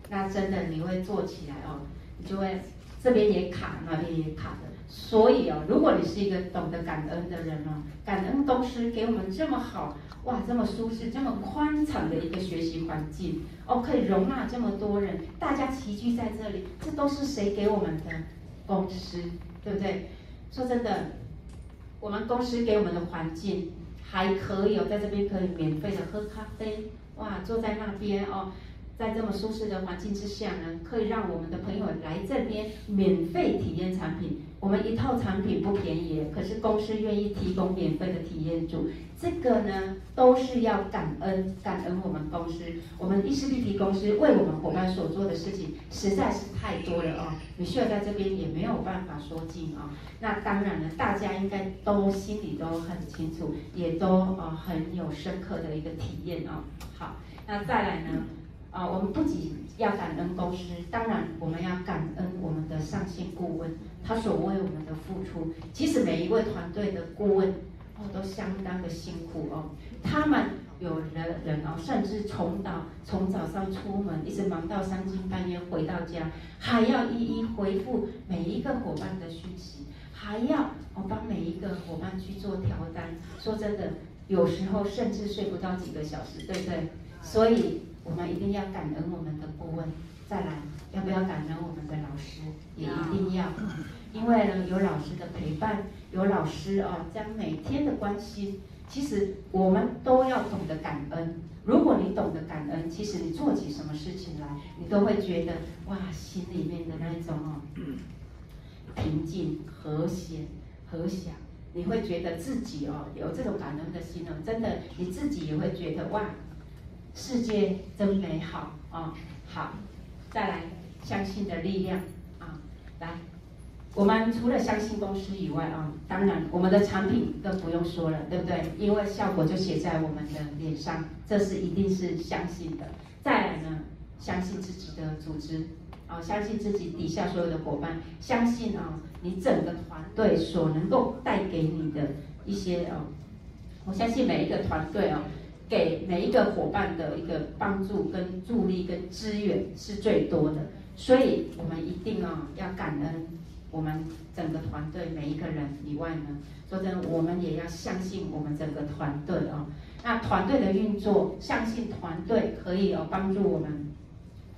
那真的你会做起来哦，你就会这边也卡，那边也卡的。所以哦，如果你是一个懂得感恩的人哦，感恩公司给我们这么好。哇，这么舒适、这么宽敞的一个学习环境哦，可以容纳这么多人，大家齐聚在这里，这都是谁给我们的？公司，对不对？说真的，我们公司给我们的环境还可以哦，在这边可以免费的喝咖啡，哇，坐在那边哦。在这么舒适的环境之下呢，可以让我们的朋友来这边免费体验产品。我们一套产品不便宜，可是公司愿意提供免费的体验组，这个呢都是要感恩，感恩我们公司，我们伊士必提公司为我们伙伴所做的事情实在是太多了哦。你需要在这边也没有办法说尽啊、哦。那当然了，大家应该都心里都很清楚，也都呃很有深刻的一个体验啊、哦。好，那再来呢？啊，我们不仅要感恩公司，当然我们要感恩我们的上线顾问，他所为我们的付出。其实每一位团队的顾问哦，都相当的辛苦哦。他们有的人哦，甚至从早从早上出门，一直忙到三更半夜回到家，还要一一回复每一个伙伴的讯息。还要我帮每一个伙伴去做调单。说真的，有时候甚至睡不到几个小时，对不对？所以我们一定要感恩我们的顾问。再来，要不要感恩我们的老师？也一定要，因为呢，有老师的陪伴，有老师啊，将每天的关心，其实我们都要懂得感恩。如果你懂得感恩，其实你做起什么事情来，你都会觉得哇，心里面的那一种哦，平静、和谐、和祥，你会觉得自己哦有这种感恩的心哦，真的你自己也会觉得哇，世界真美好啊！好。再来，相信的力量啊！来，我们除了相信公司以外啊，当然我们的产品更不用说了，对不对？因为效果就写在我们的脸上，这是一定是相信的。再来呢，相信自己的组织啊，相信自己底下所有的伙伴，相信啊，你整个团队所能够带给你的一些啊，我相信每一个团队啊。给每一个伙伴的一个帮助、跟助力、跟资源是最多的，所以我们一定啊要感恩我们整个团队每一个人以外呢，说真的，我们也要相信我们整个团队啊。那团队的运作，相信团队可以哦帮助我们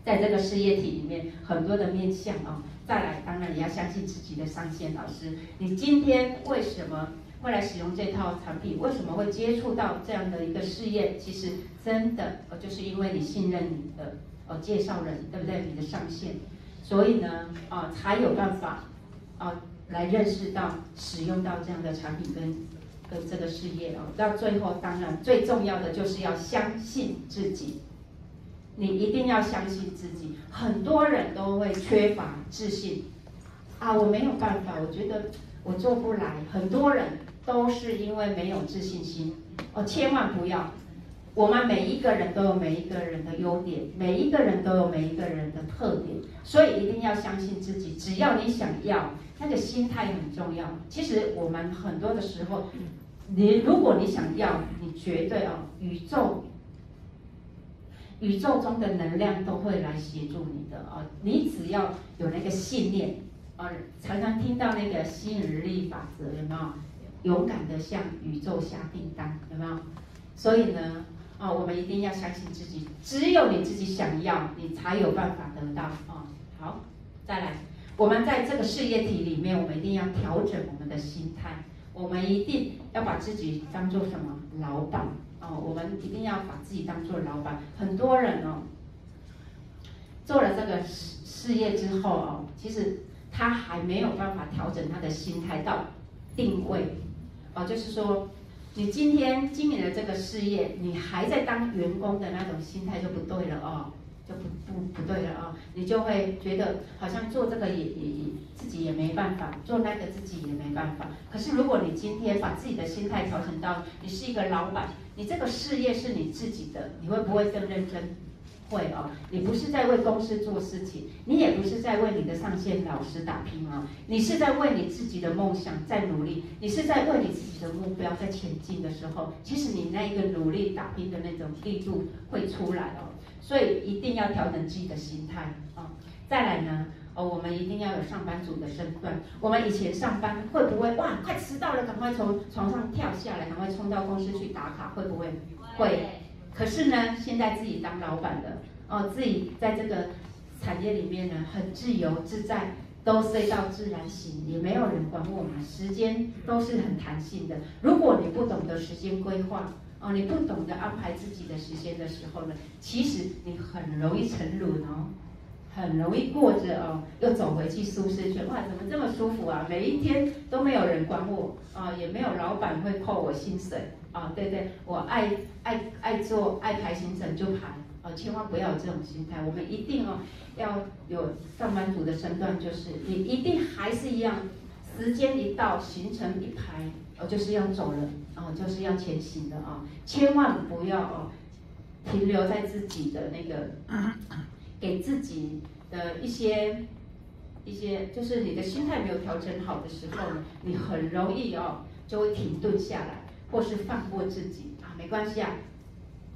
在这个事业体里面很多的面向啊。再来，当然也要相信自己的上线老师，你今天为什么？会来使用这套产品，为什么会接触到这样的一个事业？其实真的，呃，就是因为你信任你的呃介绍人，对不对？你的上线，所以呢，啊、才有办法啊、来认识到、使用到这样的产品跟跟这个事业哦。到最后，当然最重要的就是要相信自己，你一定要相信自己。很多人都会缺乏自信啊，我没有办法，我觉得我做不来。很多人。都是因为没有自信心哦，千万不要。我们每一个人都有每一个人的优点，每一个人都有每一个人的特点，所以一定要相信自己。只要你想要，那个心态很重要。其实我们很多的时候，你如果你想要，你绝对哦，宇宙宇宙中的能量都会来协助你的哦。你只要有那个信念，呃，常常听到那个吸引力法则，有没有？勇敢的向宇宙下订单，有没有？所以呢，啊、我们一定要相信自己，只有你自己想要，你才有办法得到啊、好，再来，我们在这个事业体里面，我们一定要调整我们的心态，我们一定要把自己当做什么？老板哦，我们一定要把自己当做老板。很多人哦，做了这个事事业之后哦，其实他还没有办法调整他的心态到定位。哦，就是说，你今天经营的这个事业，你还在当员工的那种心态就不对了哦，就不不不对了、哦，你就会觉得好像做这个也也也自己也没办法，做那个自己也没办法。可是如果你今天把自己的心态调整到你是一个老板，你这个事业是你自己的，你会不会更认真？会哦，你不是在为公司做事情，你也不是在为你的上线老师打拼哦，你是在为你自己的梦想在努力，你是在为你自己的目标在前进的时候，其实你那一个努力打拼的那种力度会出来哦，所以一定要调整自己的心态哦。再来呢，哦，我们一定要有上班族的身段。我们以前上班会不会哇，快迟到了，赶快从床上跳下来，赶快冲到公司去打卡，会不会？会。可是呢，现在自己当老板的哦，自己在这个产业里面呢，很自由自在，都睡到自然醒，也没有人管我们，时间都是很弹性的。如果你不懂得时间规划哦，你不懂得安排自己的时间的时候呢，其实你很容易沉沦哦，很容易过着哦，又走回去舒适圈。哇，怎么这么舒服啊？每一天都没有人管我啊，也没有老板会扣我薪水。啊、对对，我爱爱爱做爱排行程就排，哦，千万不要有这种心态。我们一定哦要有上班族的身段，就是你一定还是一样，时间一到，行程一排，哦，就是要走了，哦，就是要前行的啊、千万不要哦停留在自己的那个，给自己的一些一些，就是你的心态没有调整好的时候呢，你很容易哦就会停顿下来。或是放过自己。啊，没关系啊，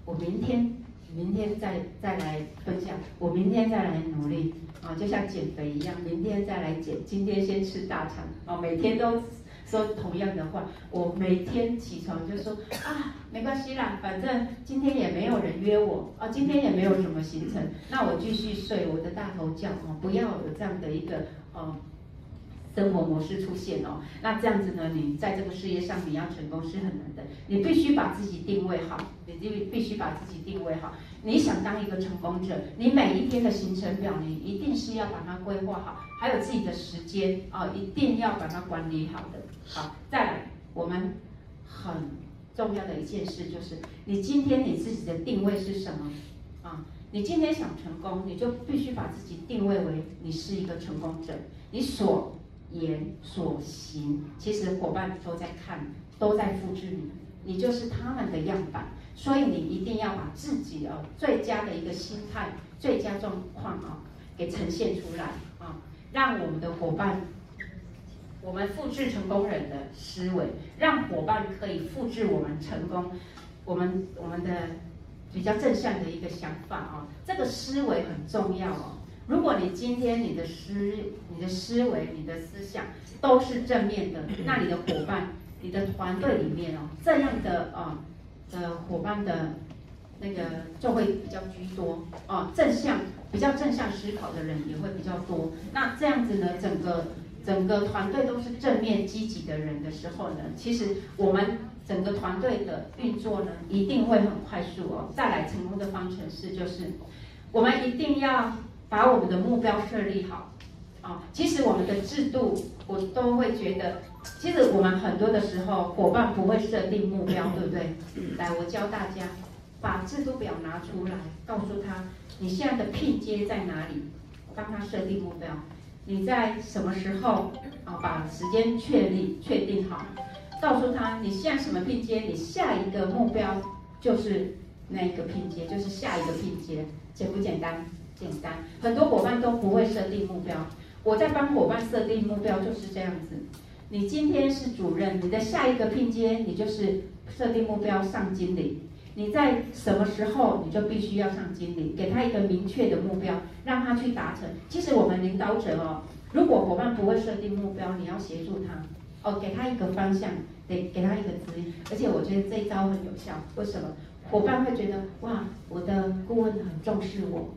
我明天明天再再来分享，我明天再来努力。啊，就像减肥一样，明天再来减，今天先吃大餐。啊，每天都说同样的话，我每天起床就说啊，没关系啦，反正今天也没有人约我。啊，今天也没有什么行程，那我继续睡我的大头觉啊，不要有这样的一个啊。生活模式出现哦，那这样子呢，你在这个事业上你要成功是很难的。你必须把自己定位好，你必必须把自己定位好。你想当一个成功者，你每一天的行程表，你一定是要把它规划好，还有自己的时间啊、哦，一定要把它管理好的。好，再来，我们很重要的一件事就是，你今天你自己的定位是什么啊？你今天想成功，你就必须把自己定位为你是一个成功者，你所。言所行，其实伙伴都在看，都在复制你，你就是他们的样板，所以你一定要把自己哦最佳的一个心态、最佳状况啊给呈现出来啊，让我们的伙伴，我们复制成功人的思维，让伙伴可以复制我们成功，我们我们的比较正向的一个想法啊，这个思维很重要哦。如果你今天你的思、你的思维、你的思想都是正面的，那你的伙伴、你的团队里面哦，这样的啊的伙伴的那个就会比较居多哦，正向、比较正向思考的人也会比较多。那这样子呢，整个整个团队都是正面积极的人的时候呢，其实我们整个团队的运作呢，一定会很快速哦。再来成功的方程式就是，我们一定要。把我们的目标设立好，啊，其实我们的制度，我都会觉得，其实我们很多的时候，伙伴不会设定目标，对不对？来，我教大家，把制度表拿出来，告诉他你现在的拼接在哪里，帮他设定目标。你在什么时候啊？把时间确立确定好，告诉他你现在什么拼接，你下一个目标就是那个拼接，就是下一个拼接，简不简单？简单，很多伙伴都不会设定目标。我在帮伙伴设定目标就是这样子。你今天是主任，你的下一个聘接，你就是设定目标上经理。你在什么时候，你就必须要上经理，给他一个明确的目标，让他去达成。其实我们领导者哦，如果伙伴不会设定目标，你要协助他哦，给他一个方向，得给他一个指引。而且我觉得这一招很有效。为什么？伙伴会觉得哇，我的顾问很重视我。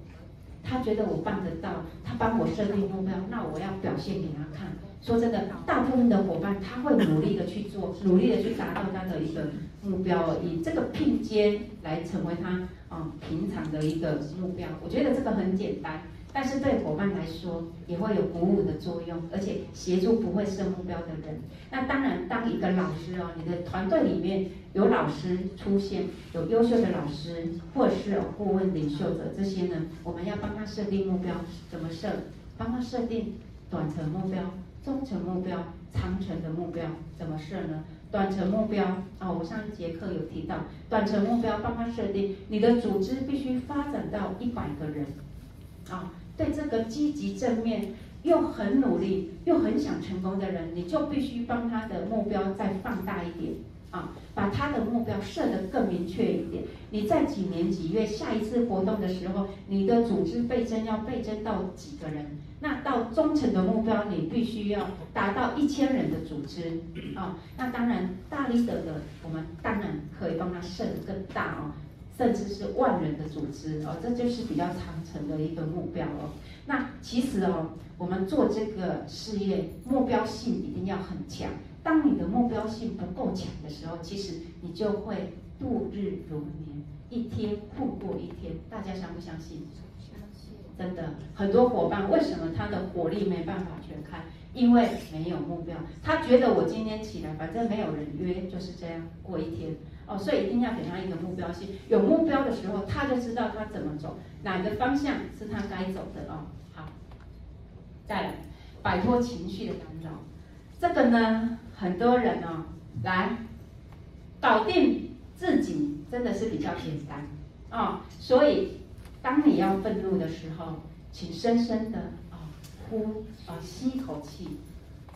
他觉得我办得到，他帮我设定目标，那我要表现给他看。说真的，大部分的伙伴他会努力的去做，努力的去达到他的一个目标，以这个拼接来成为他啊、嗯、平常的一个目标。我觉得这个很简单。但是对伙伴来说也会有鼓舞的作用，而且协助不会设目标的人。那当然，当一个老师哦，你的团队里面有老师出现，有优秀的老师，或是有顾问领袖者这些呢，我们要帮他设定目标，怎么设？帮他设定短程目标、中程目标、长程的目标，怎么设呢？短程目标啊、哦，我上一节课有提到，短程目标帮他设定，你的组织必须发展到一百个人。啊，对这个积极正面又很努力又很想成功的人，你就必须帮他的目标再放大一点啊，把他的目标设得更明确一点。你在几年几月下一次活动的时候，你的组织倍增要倍增到几个人？那到中程的目标，你必须要达到一千人的组织啊。那当然，大 leader 的我们当然可以帮他设得更大哦。甚至是万人的组织哦，这就是比较长程的一个目标哦。那其实哦，我们做这个事业，目标性一定要很强。当你的目标性不够强的时候，其实你就会度日如年，一天度过一天。大家相不相信？相信。真的，很多伙伴为什么他的火力没办法全开？因为没有目标。他觉得我今天起来，反正没有人约，就是这样过一天。哦，所以一定要给他一个目标性。有目标的时候，他就知道他怎么走，哪个方向是他该走的哦。好，再来，摆脱情绪的干扰。这个呢，很多人哦，来搞定自己真的是比较简单哦。所以，当你要愤怒的时候，请深深的呼啊吸一口气，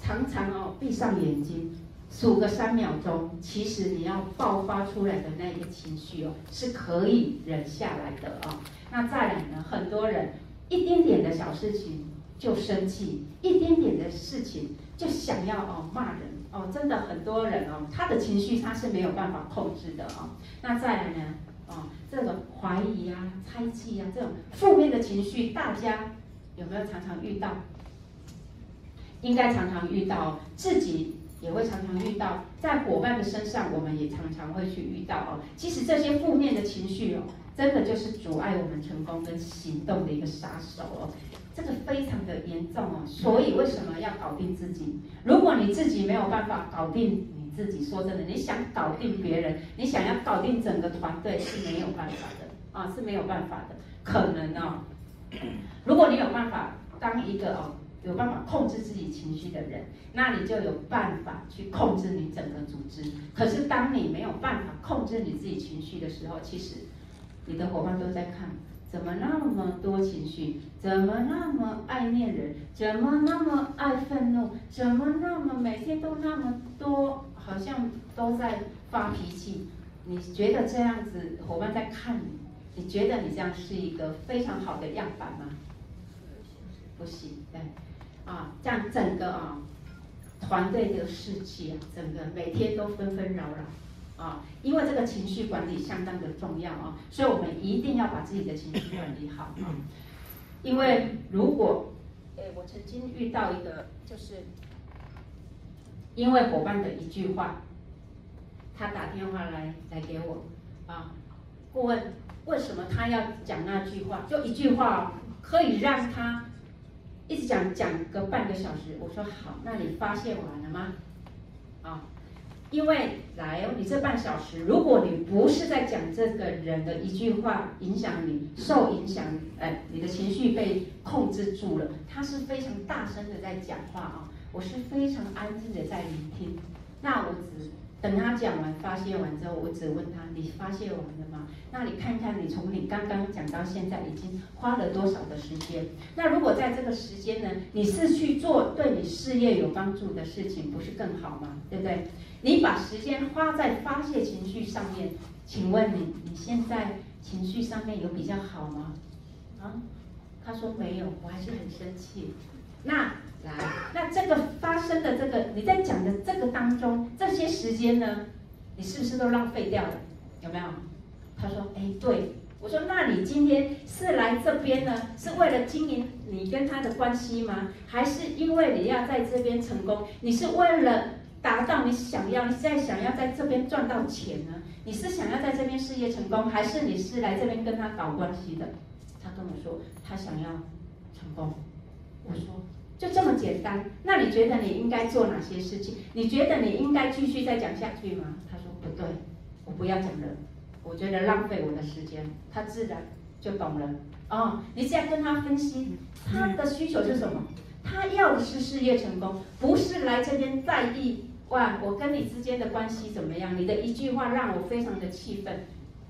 常常哦闭上眼睛。数个三秒钟，其实你要爆发出来的那个情绪哦，是可以忍下来的啊、哦。那再来呢，很多人一丁点的小事情就生气，一丁点的事情就想要哦骂人哦，真的很多人哦，他的情绪他是没有办法控制的哦。那再来呢，哦，这种怀疑啊、猜忌啊这种负面的情绪，大家有没有常常遇到？应该常常遇到自己。也会常常遇到，在伙伴的身上，我们也常常会去遇到哦。其实这些负面的情绪哦，真的就是阻碍我们成功跟行动的一个杀手哦。这个非常的严重哦。所以为什么要搞定自己？如果你自己没有办法搞定你自己，说真的，你想搞定别人，你想要搞定整个团队是没有办法的啊，是没有办法的。可能哦，*coughs* 如果你有办法当一个哦。有办法控制自己情绪的人，那你就有办法去控制你整个组织。可是当你没有办法控制你自己情绪的时候，其实你的伙伴都在看，怎么那么多情绪，怎么那么爱念人，怎么那么爱愤怒，怎么那么每天都那么多，好像都在发脾气。你觉得这样子伙伴在看你，你觉得你这样是一个非常好的样板吗？不行，对。啊，这样整个啊团队的士气啊，整个每天都纷纷扰扰啊，因为这个情绪管理相当的重要啊，所以我们一定要把自己的情绪管理好啊。因为如果，哎，我曾经遇到一个，就是因为伙伴的一句话，他打电话来来给我啊，顾问为什么他要讲那句话？就一句话可以让他。一直讲讲个半个小时，我说好，那你发泄完了吗？啊，因为来哦，你这半小时，如果你不是在讲这个人的一句话影响你，受影响，哎，你的情绪被控制住了，他是非常大声的在讲话啊，我是非常安静的在聆听，那我只。等他讲完发泄完之后，我只问他：你发泄完了吗？那你看看，你从你刚刚讲到现在，已经花了多少的时间？那如果在这个时间呢，你是去做对你事业有帮助的事情，不是更好吗？对不对？你把时间花在发泄情绪上面，请问你，你现在情绪上面有比较好吗？啊？他说没有，我还是很生气。那。来，那这个发生的这个你在讲的这个当中，这些时间呢，你是不是都浪费掉了？有没有？他说，哎，对。我说，那你今天是来这边呢，是为了经营你跟他的关系吗？还是因为你要在这边成功？你是为了达到你想要，你在想要在这边赚到钱呢？你是想要在这边事业成功，还是你是来这边跟他搞关系的？他跟我说，他想要成功。我说。就这么简单，那你觉得你应该做哪些事情？你觉得你应该继续再讲下去吗？他说不对，我不要讲了，我觉得浪费我的时间。他自然就懂了。哦，你这样跟他分析，他的需求是什么？他要的是事业成功，不是来这边在意哇，我跟你之间的关系怎么样？你的一句话让我非常的气愤。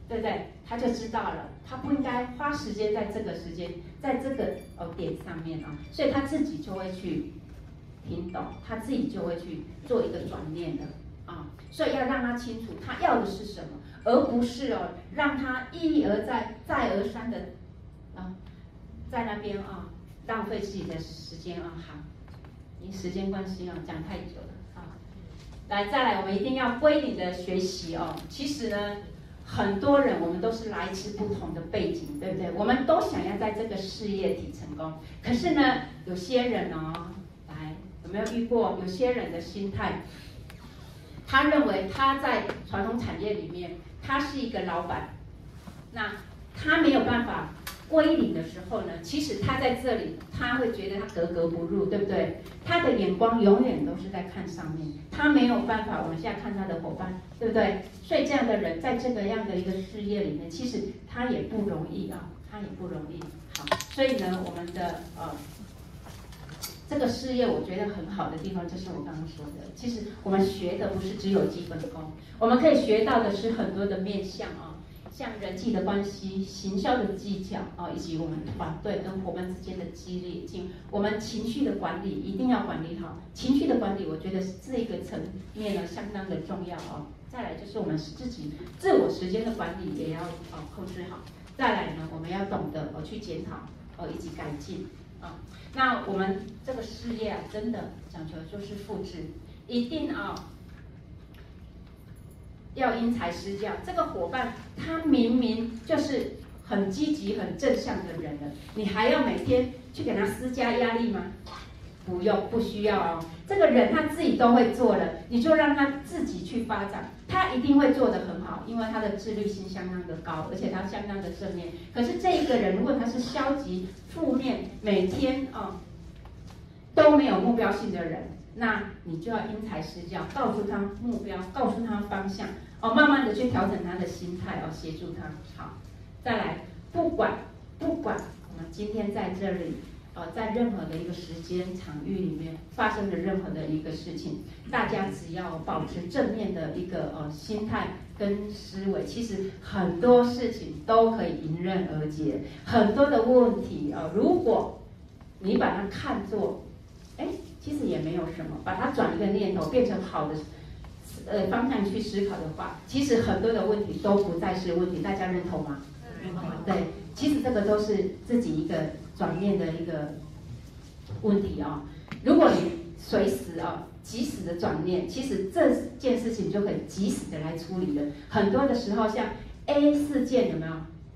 对不对？他就知道了，他不应该花时间在这个时间，在这个哦点上面啊，所以他自己就会去听懂，他自己就会去做一个转念的啊，所以要让他清楚他要的是什么，而不是哦让他一而再、再而三的啊在那边啊浪费自己的时间啊。好，因时间关系啊，讲太久了啊，来再来，我们一定要归零的学习哦。其实呢。很多人，我们都是来自不同的背景，对不对？我们都想要在这个事业体成功。可是呢，有些人哦，来，有没有遇过？有些人的心态，他认为他在传统产业里面，他是一个老板，那他没有办法。归零的时候呢，其实他在这里，他会觉得他格格不入，对不对？他的眼光永远都是在看上面，他没有办法往下看他的伙伴，对不对？所以这样的人在这个样的一个事业里面，其实他也不容易啊，他也不容易。好，所以呢，我们的呃这个事业，我觉得很好的地方就是我刚刚说的，其实我们学的不是只有基本功，我们可以学到的是很多的面相啊。像人际的关系、行销的技巧啊，以及我们团队跟伙伴之间的激励性，我们情绪的管理一定要管理好。情绪的管理，我觉得这个层面呢相当的重要哦。再来就是我们自己自我时间的管理也要哦控制好。再来呢，我们要懂得哦去检讨哦以及改进啊。那我们这个事业啊，真的讲求就是复制，一定啊。要因材施教，这个伙伴他明明就是很积极、很正向的人了，你还要每天去给他施加压力吗？不用，不需要哦。这个人他自己都会做了，你就让他自己去发展，他一定会做得很好，因为他的自律性相当的高，而且他相当的正面。可是这一个人，如果他是消极、负面，每天啊、哦、都没有目标性的人。那你就要因材施教，告诉他目标，告诉他方向，哦，慢慢的去调整他的心态，哦，协助他。好，再来，不管不管我们今天在这里，呃，在任何的一个时间场域里面发生的任何的一个事情，大家只要保持正面的一个呃心态跟思维，其实很多事情都可以迎刃而解。很多的问题哦，如果你把它看作，哎。其实也没有什么，把它转一个念头，变成好的，呃方向去思考的话，其实很多的问题都不再是问题，大家认同吗？认同。对，其实这个都是自己一个转念的一个问题啊、哦。如果你随时啊、哦，及时的转念，其实这件事情就可以及时的来处理了。很多的时候，像 A 事件有没有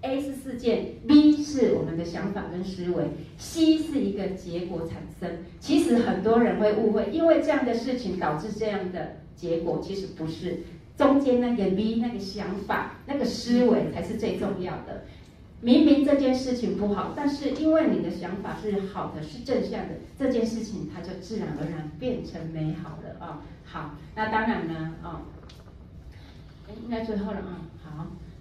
？A 是事件，B 是我们的想法跟思维，C 是一个结果产生。其实很多人会误会，因为这样的事情导致这样的结果，其实不是。中间那个 B 那个想法、那个思维才是最重要的。明明这件事情不好，但是因为你的想法是好的、是正向的，这件事情它就自然而然变成美好的啊、好，那当然呢，啊、哦，应该最后了啊、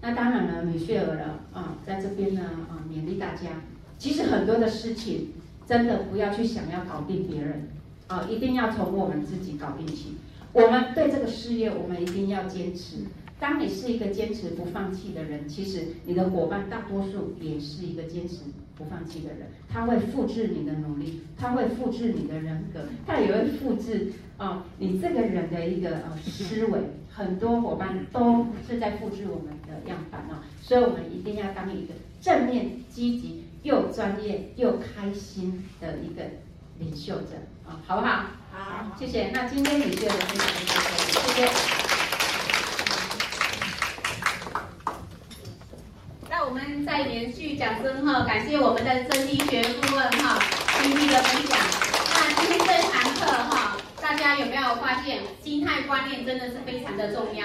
那当然了，米歇尔了啊，在这边呢啊，勉励大家。其实很多的事情，真的不要去想要搞定别人啊，一定要从我们自己搞定起。我们对这个事业，我们一定要坚持。当你是一个坚持不放弃的人，其实你的伙伴大多数也是一个坚持不放弃的人。他会复制你的努力，他会复制你的人格，他也会复制啊你这个人的一个呃思维。很多伙伴都是在复制我们的样板啊，所以我们一定要当一个正面、积极、又专业又开心的一个领袖者啊，好不好？好，谢谢。那今天领袖的分享就到这里，谢谢。我们再连续掌声哈，感谢我们的曾经学顾问哈，今天的分享。大家有没有发现，心态观念真的是非常的重要？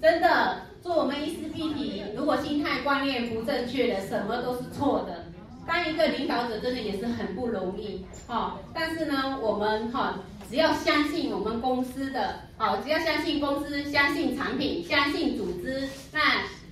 真的，做我们伊丝碧媞，如果心态观念不正确的，什么都是错的。当一个领导者，真的也是很不容易哈。但是呢，我们哈，只要相信我们公司的，哦，只要相信公司，相信产品，相信组织，那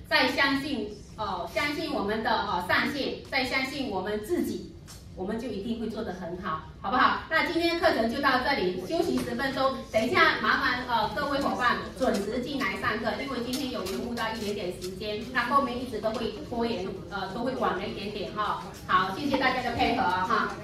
再相信。哦，相信我们的哦上线，再相信我们自己，我们就一定会做得很好，好不好？那今天课程就到这里，休息十分钟。等一下，麻烦呃各位伙伴准时进来上课，因为今天有延误到一点点时间，那后面一直都会拖延，呃都会晚了一点点哈、好，谢谢大家的配合哈。